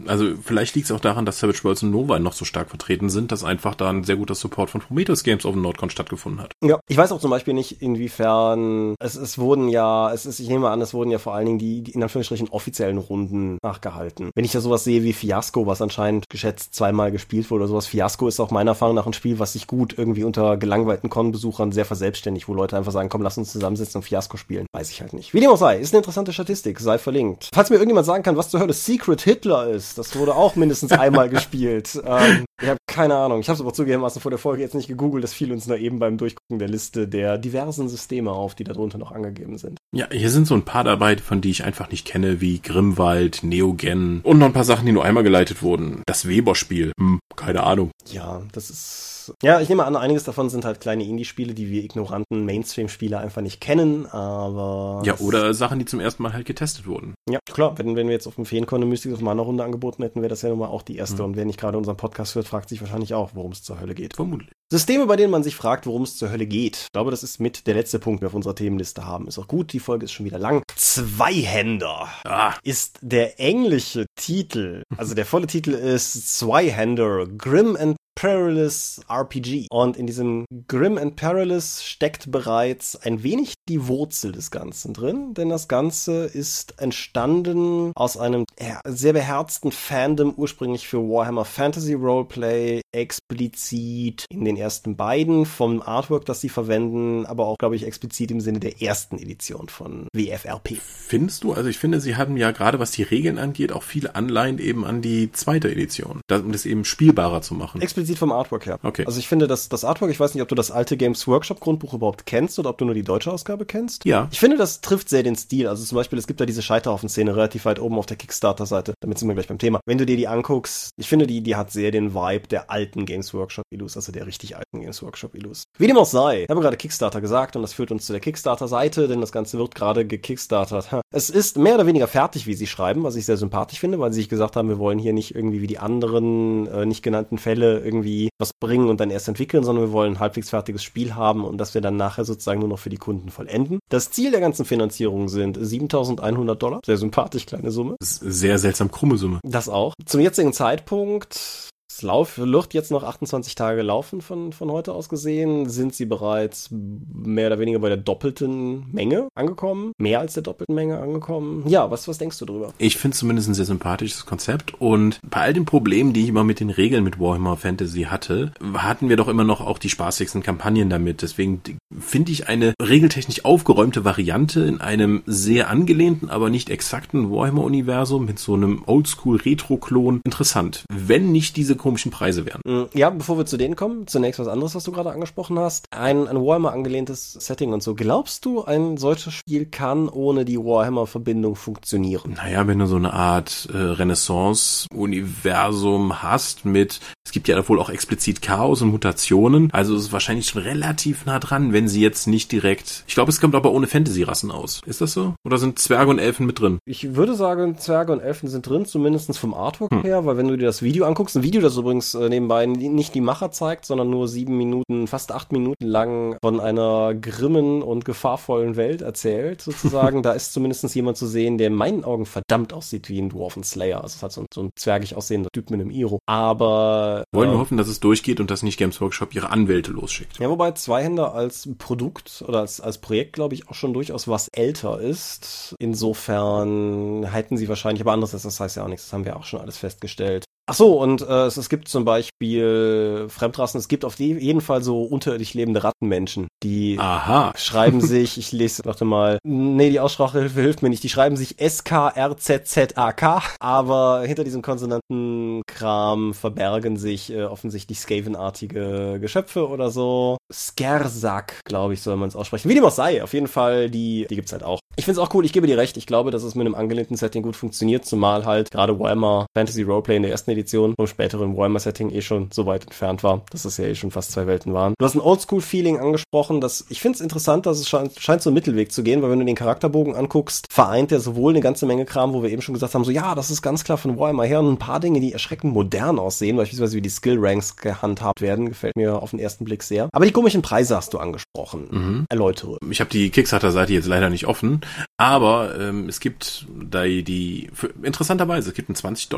also vielleicht liegt es auch daran, dass Savage Worlds und Nova noch so stark vertreten sind, dass einfach da ein sehr guter Support von Prometheus Games auf dem Nordcon stattgefunden hat. Ja, ich weiß auch zum Beispiel nicht, inwiefern es, es wurden ja, es ist, ich nehme an, es wurden ja vor allen Dingen die, die in Anführungsstrichen offiziellen Runden nachgehalten. Wenn ich da sowas sehe wie Fiasco, was anscheinend geschätzt zweimal gespielt wurde oder sowas, Fiasco ist auch meiner Erfahrung nach ein Spiel, was sich gut irgendwie unter gelangweilten Con-Besuchern sehr verselbstständigt, wo Leute einfach sagen, komm, lass uns zusammensitzen und Fiasco spielen. Weiß ich halt nicht. Wie dem auch sei, ist eine interessante Statistik, sei verlinkt. Falls mir irgendjemand sagen kann, was zur Hölle Secret Hitler ist, das wurde auch mindestens einmal gespielt. Ähm, ich habe keine Ahnung. Ich habe es aber zugegebenermaßen vor der Folge jetzt nicht gegoogelt. Das fiel uns nur eben beim Durchgucken der Liste der diversen Systeme auf, die darunter noch angegeben sind. Ja, hier sind so ein paar dabei, von die ich einfach nicht kenne, wie Grimwald, Neogen und noch ein paar Sachen, die nur einmal geleitet wurden. Das Weber-Spiel. Hm, keine Ahnung. Ja, das ist ja, ich nehme an, einiges davon sind halt kleine Indie-Spiele, die wir ignoranten Mainstream-Spieler einfach nicht kennen, aber. Ja, oder Sachen, die zum ersten Mal halt getestet wurden. Ja, klar, wenn, wenn wir jetzt auf dem Feenkonto Mystics auf meiner Runde angeboten hätten, wäre das ja nun mal auch die erste. Mhm. Und wer nicht gerade unseren Podcast hört, fragt sich wahrscheinlich auch, worum es zur Hölle geht. Vermutlich. Systeme, bei denen man sich fragt, worum es zur Hölle geht. Ich glaube, das ist mit der letzte Punkt, den wir auf unserer Themenliste haben. Ist auch gut, die Folge ist schon wieder lang. Zweihänder ah. ist der englische Titel. Also der volle Titel ist Zweihänder Grim and Perilous RPG. Und in diesem Grim and Perilous steckt bereits ein wenig die Wurzel des Ganzen drin, denn das Ganze ist entstanden aus einem sehr beherzten Fandom ursprünglich für Warhammer Fantasy Roleplay, explizit in den ersten beiden vom Artwork, das sie verwenden, aber auch, glaube ich, explizit im Sinne der ersten Edition von WFRP. Findest du? Also ich finde, sie haben ja gerade was die Regeln angeht, auch viele Anleihen eben an die zweite Edition, um das eben spielbarer zu machen. Explizit explizit vom Artwork her. Okay. Also ich finde, dass das Artwork, ich weiß nicht, ob du das alte Games Workshop Grundbuch überhaupt kennst oder ob du nur die deutsche Ausgabe kennst. Ja. Ich finde, das trifft sehr den Stil. Also zum Beispiel, es gibt da diese Scheiterhaufen-Szene relativ weit oben auf der Kickstarter-Seite. Damit sind wir gleich beim Thema. Wenn du dir die anguckst, ich finde, die, die hat sehr den Vibe der alten Games Workshop Illus, also der richtig alten Games Workshop Illus. Wie dem auch sei, ich habe gerade Kickstarter gesagt und das führt uns zu der Kickstarter-Seite, denn das Ganze wird gerade gekickstartert. Es ist mehr oder weniger fertig, wie sie schreiben, was ich sehr sympathisch finde, weil sie sich gesagt haben, wir wollen hier nicht irgendwie wie die anderen äh, nicht genannten Fälle irgendwie was bringen und dann erst entwickeln, sondern wir wollen ein halbwegs fertiges Spiel haben und das wir dann nachher sozusagen nur noch für die Kunden vollenden. Das Ziel der ganzen Finanzierung sind 7100 Dollar. Sehr sympathisch, kleine Summe. Sehr seltsam krumme Summe. Das auch. Zum jetzigen Zeitpunkt es lauf, wird jetzt noch 28 Tage laufen von, von heute aus gesehen. Sind sie bereits mehr oder weniger bei der doppelten Menge angekommen? Mehr als der doppelten Menge angekommen? Ja, was, was denkst du drüber? Ich finde zumindest ein sehr sympathisches Konzept und bei all den Problemen, die ich immer mit den Regeln mit Warhammer Fantasy hatte, hatten wir doch immer noch auch die spaßigsten Kampagnen damit. Deswegen finde ich eine regeltechnisch aufgeräumte Variante in einem sehr angelehnten, aber nicht exakten Warhammer-Universum mit so einem Oldschool-Retro-Klon interessant. Wenn nicht diese komischen Preise wären. Mm, Ja, bevor wir zu denen kommen, zunächst was anderes, was du gerade angesprochen hast. Ein an Warhammer angelehntes Setting und so. Glaubst du, ein solches Spiel kann ohne die Warhammer-Verbindung funktionieren? Naja, wenn du so eine Art äh, Renaissance-Universum hast mit, es gibt ja wohl auch explizit Chaos und Mutationen, also es ist wahrscheinlich schon relativ nah dran, wenn sie jetzt nicht direkt, ich glaube, es kommt aber ohne Fantasy-Rassen aus. Ist das so? Oder sind Zwerge und Elfen mit drin? Ich würde sagen, Zwerge und Elfen sind drin, zumindest vom Artwork her, weil wenn du dir das Video anguckst, ein Video, das übrigens äh, nebenbei nicht die Macher zeigt, sondern nur sieben Minuten, fast acht Minuten lang von einer grimmen und gefahrvollen Welt erzählt, sozusagen. da ist zumindest jemand zu sehen, der in meinen Augen verdammt aussieht wie ein Dwarfen Slayer. Also es hat so, ein- so ein zwergig aussehender Typ mit einem Iro. Aber Wollen wir äh, hoffen, dass es durchgeht und dass nicht Games Workshop ihre Anwälte losschickt. ja, wobei Zweihänder als Produkt oder als, als Projekt, glaube ich, auch schon durchaus was älter ist. Insofern hätten sie wahrscheinlich, aber anderes, das heißt ja auch nichts, das haben wir auch schon alles festgestellt. Ach so, und äh, es, es gibt zum Beispiel Fremdrassen, es gibt auf jeden Fall so unterirdisch lebende Rattenmenschen, die Aha. schreiben sich, ich lese, warte mal, nee, die Aussprache hilft, mir nicht, die schreiben sich S-K-R-Z-Z-A-K, aber hinter diesem Konsonantenkram verbergen sich äh, offensichtlich Skaven-artige Geschöpfe oder so. Skersak, glaube ich, soll man es aussprechen. Wie dem auch sei, auf jeden Fall, die, die gibt's halt auch. Ich find's auch cool, ich gebe dir recht, ich glaube, dass es mit einem angelehnten Setting gut funktioniert, zumal halt gerade Warhammer Fantasy Roleplay in der ersten Edition vom späteren Warhammer-Setting eh schon so weit entfernt war, dass es ja eh schon fast zwei Welten waren. Du hast ein Oldschool-Feeling angesprochen, das ich finde es interessant, dass es scheint, scheint so einen Mittelweg zu gehen, weil wenn du den Charakterbogen anguckst, vereint er sowohl eine ganze Menge Kram, wo wir eben schon gesagt haben, so ja, das ist ganz klar von Warhammer her und ein paar Dinge, die erschreckend modern aussehen, beispielsweise wie die Skill-Ranks gehandhabt werden, gefällt mir auf den ersten Blick sehr. Aber die komischen Preise hast du angesprochen. Mhm. Erläutere. Ich habe die Kickstarter-Seite jetzt leider nicht offen, aber ähm, es gibt da die, für, interessanterweise, es gibt ein 20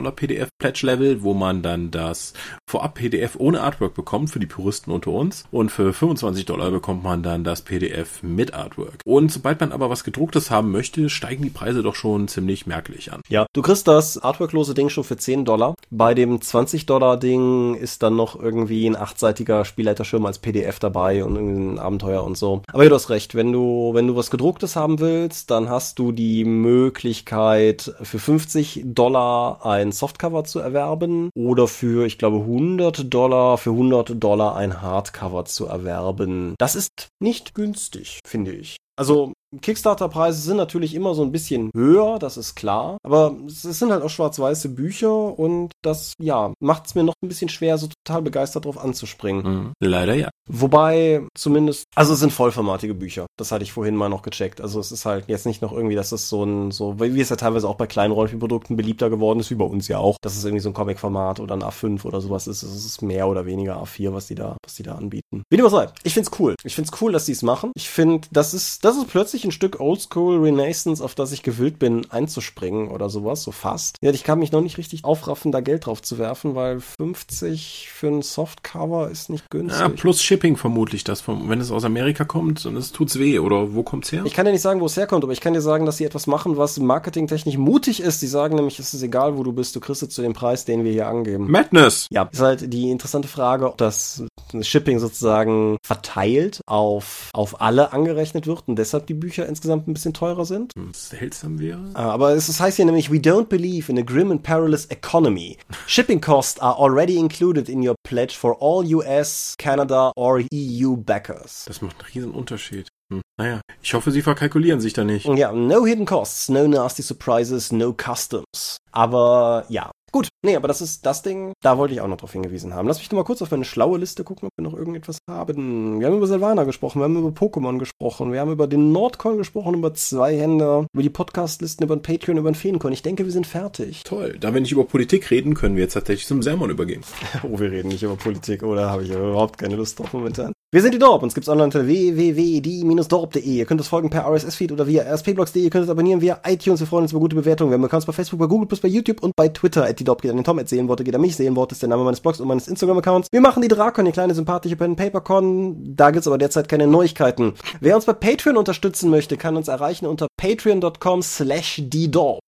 PDF-Pledge-Level, wo man dann das Vorab-PDF ohne Artwork bekommt für die Puristen unter uns und für 25 Dollar bekommt man dann das PDF mit Artwork. Und sobald man aber was gedrucktes haben möchte, steigen die Preise doch schon ziemlich merklich an. Ja, du kriegst das artworklose Ding schon für 10 Dollar. Bei dem 20 Dollar Ding ist dann noch irgendwie ein achtseitiger Spielleiterschirm als PDF dabei und ein Abenteuer und so. Aber ja, du hast recht, wenn du, wenn du was gedrucktes haben willst, dann hast du die Möglichkeit für 50 Dollar ein Softcover zu erwerben oder für, ich glaube, 100 Dollar, für 100 Dollar ein Hardcover zu erwerben. Das ist nicht günstig, finde ich. Also Kickstarter-Preise sind natürlich immer so ein bisschen höher, das ist klar. Aber es sind halt auch schwarz-weiße Bücher und das, ja, macht es mir noch ein bisschen schwer, so total begeistert drauf anzuspringen. Mhm. Leider ja. Wobei zumindest, also es sind vollformatige Bücher. Das hatte ich vorhin mal noch gecheckt. Also es ist halt jetzt nicht noch irgendwie, dass es so ein, so, wie es ja teilweise auch bei kleinen Rollenspielprodukten beliebter geworden ist, wie bei uns ja auch, dass es irgendwie so ein Comic-Format oder ein A5 oder sowas ist. Es ist mehr oder weniger A4, was die da, was die da anbieten. Wie dem auch sei. Ich find's cool. Ich find's cool, dass sie es machen. Ich finde, das ist, das ist plötzlich ein Stück Oldschool Renaissance, auf das ich gewillt bin, einzuspringen oder sowas, so fast. Ja, ich kann mich noch nicht richtig aufraffen, da Geld drauf zu werfen, weil 50 für ein Softcover ist nicht günstig. ja. Plus Shipping vermutlich das, vom, wenn es aus Amerika kommt und es tut's weh oder wo kommt's her? Ich kann dir nicht sagen, wo es herkommt, aber ich kann dir sagen, dass sie etwas machen, was marketingtechnisch mutig ist. Sie sagen nämlich, es ist egal, wo du bist, du kriegst es zu dem Preis, den wir hier angeben. Madness! Ja, ist halt die interessante Frage, ob das Shipping sozusagen verteilt auf, auf alle angerechnet wird und deshalb die Bücher insgesamt ein bisschen teurer sind. Seltsam wäre. Ah, Aber es es heißt hier nämlich, we don't believe in a grim and perilous economy. Shipping costs are already included in your pledge for all US, Canada or EU backers. Das macht einen riesen Unterschied. Hm. Naja, ich hoffe, sie verkalkulieren sich da nicht. Ja, no hidden costs, no nasty surprises, no customs. Aber ja. Gut, nee, aber das ist das Ding, da wollte ich auch noch drauf hingewiesen haben. Lass mich noch mal kurz auf meine schlaue Liste gucken, ob wir noch irgendetwas haben. Wir haben über Silvana gesprochen, wir haben über Pokémon gesprochen, wir haben über den Nordcon gesprochen, über zwei Hände, über die Podcastlisten, über den Patreon, über den Feencon. Ich denke, wir sind fertig. Toll. Da wir nicht über Politik reden, können wir jetzt tatsächlich zum Sermon übergehen. Oh, wir reden nicht über Politik, oder habe ich überhaupt keine Lust drauf momentan. Wir sind die Dorp, uns gibt's online unter www.die-dorp.de. Ihr könnt uns folgen per RSS-Feed oder via rspblogs.de. Ihr könnt uns abonnieren via iTunes. Wir freuen uns über gute Bewertungen. Wir haben Accounts bei Facebook, bei Google, bei YouTube und bei Twitter. At die Dorp geht an den Tom, at Seelenworte geht an mich. Seelenworte ist der Name meines Blogs und meines Instagram-Accounts. Wir machen die Drakon, die kleine sympathische Pen Papercon. Da gibt's aber derzeit keine Neuigkeiten. Wer uns bei Patreon unterstützen möchte, kann uns erreichen unter patreon.com slash die Dorp.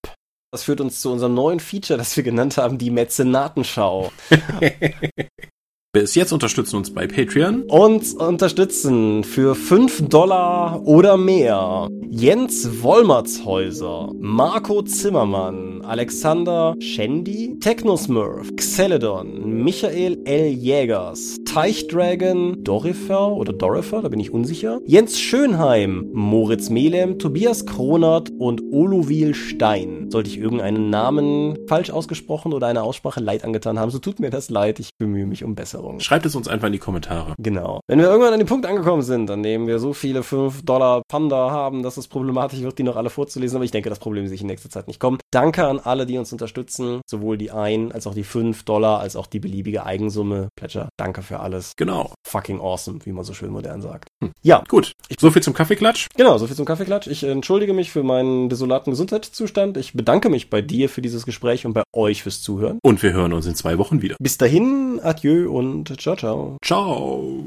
Das führt uns zu unserem neuen Feature, das wir genannt haben, die Mäzenatenschau. Bis jetzt unterstützen uns bei Patreon. Uns unterstützen für 5 Dollar oder mehr Jens Wollmertshäuser, Marco Zimmermann, Alexander Schendi, Technosmurf, Xeledon, Michael L. Jägers, Teichdragon, Dorifer oder Dorifer, da bin ich unsicher, Jens Schönheim, Moritz Melem, Tobias Kronert und Olovil Stein. Sollte ich irgendeinen Namen falsch ausgesprochen oder eine Aussprache leid angetan haben, so tut mir das leid, ich bemühe mich um Besserung. Schreibt es uns einfach in die Kommentare. Genau. Wenn wir irgendwann an den Punkt angekommen sind, an dem wir so viele 5 Dollar Panda haben, dass es problematisch wird, die noch alle vorzulesen, aber ich denke, das Problem sich in nächster Zeit nicht kommen. Danke an alle, die uns unterstützen, sowohl die 1 als auch die 5 Dollar, als auch die beliebige Eigensumme. Pledger, danke für alles. Genau. Fucking awesome, wie man so schön modern sagt. Hm. Ja, Gut. So viel zum Kaffeeklatsch. genau, soviel zum Kaffeeklatsch. Ich entschuldige mich für meinen desolaten Gesundheitszustand. Ich bedanke mich bei dir für dieses Gespräch und bei euch fürs Zuhören. Und wir hören uns in zwei Wochen wieder. Bis dahin, adieu und ciao, ciao. Ciao.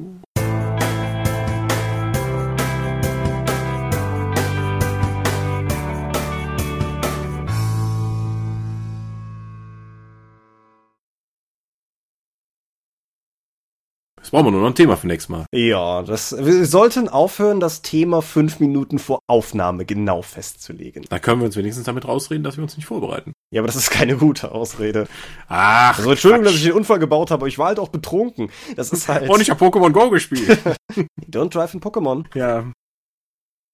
Jetzt brauchen wir nur noch ein Thema für nächstes Mal. Ja, das, wir sollten aufhören, das Thema fünf Minuten vor Aufnahme genau festzulegen. Da können wir uns wenigstens damit rausreden, dass wir uns nicht vorbereiten. Ja, aber das ist keine gute Ausrede. Ach, Also Entschuldigung, dass ich den Unfall gebaut habe, aber ich war halt auch betrunken. Das ist halt. Und ich habe Pokémon Go gespielt. Don't drive in Pokémon. ja,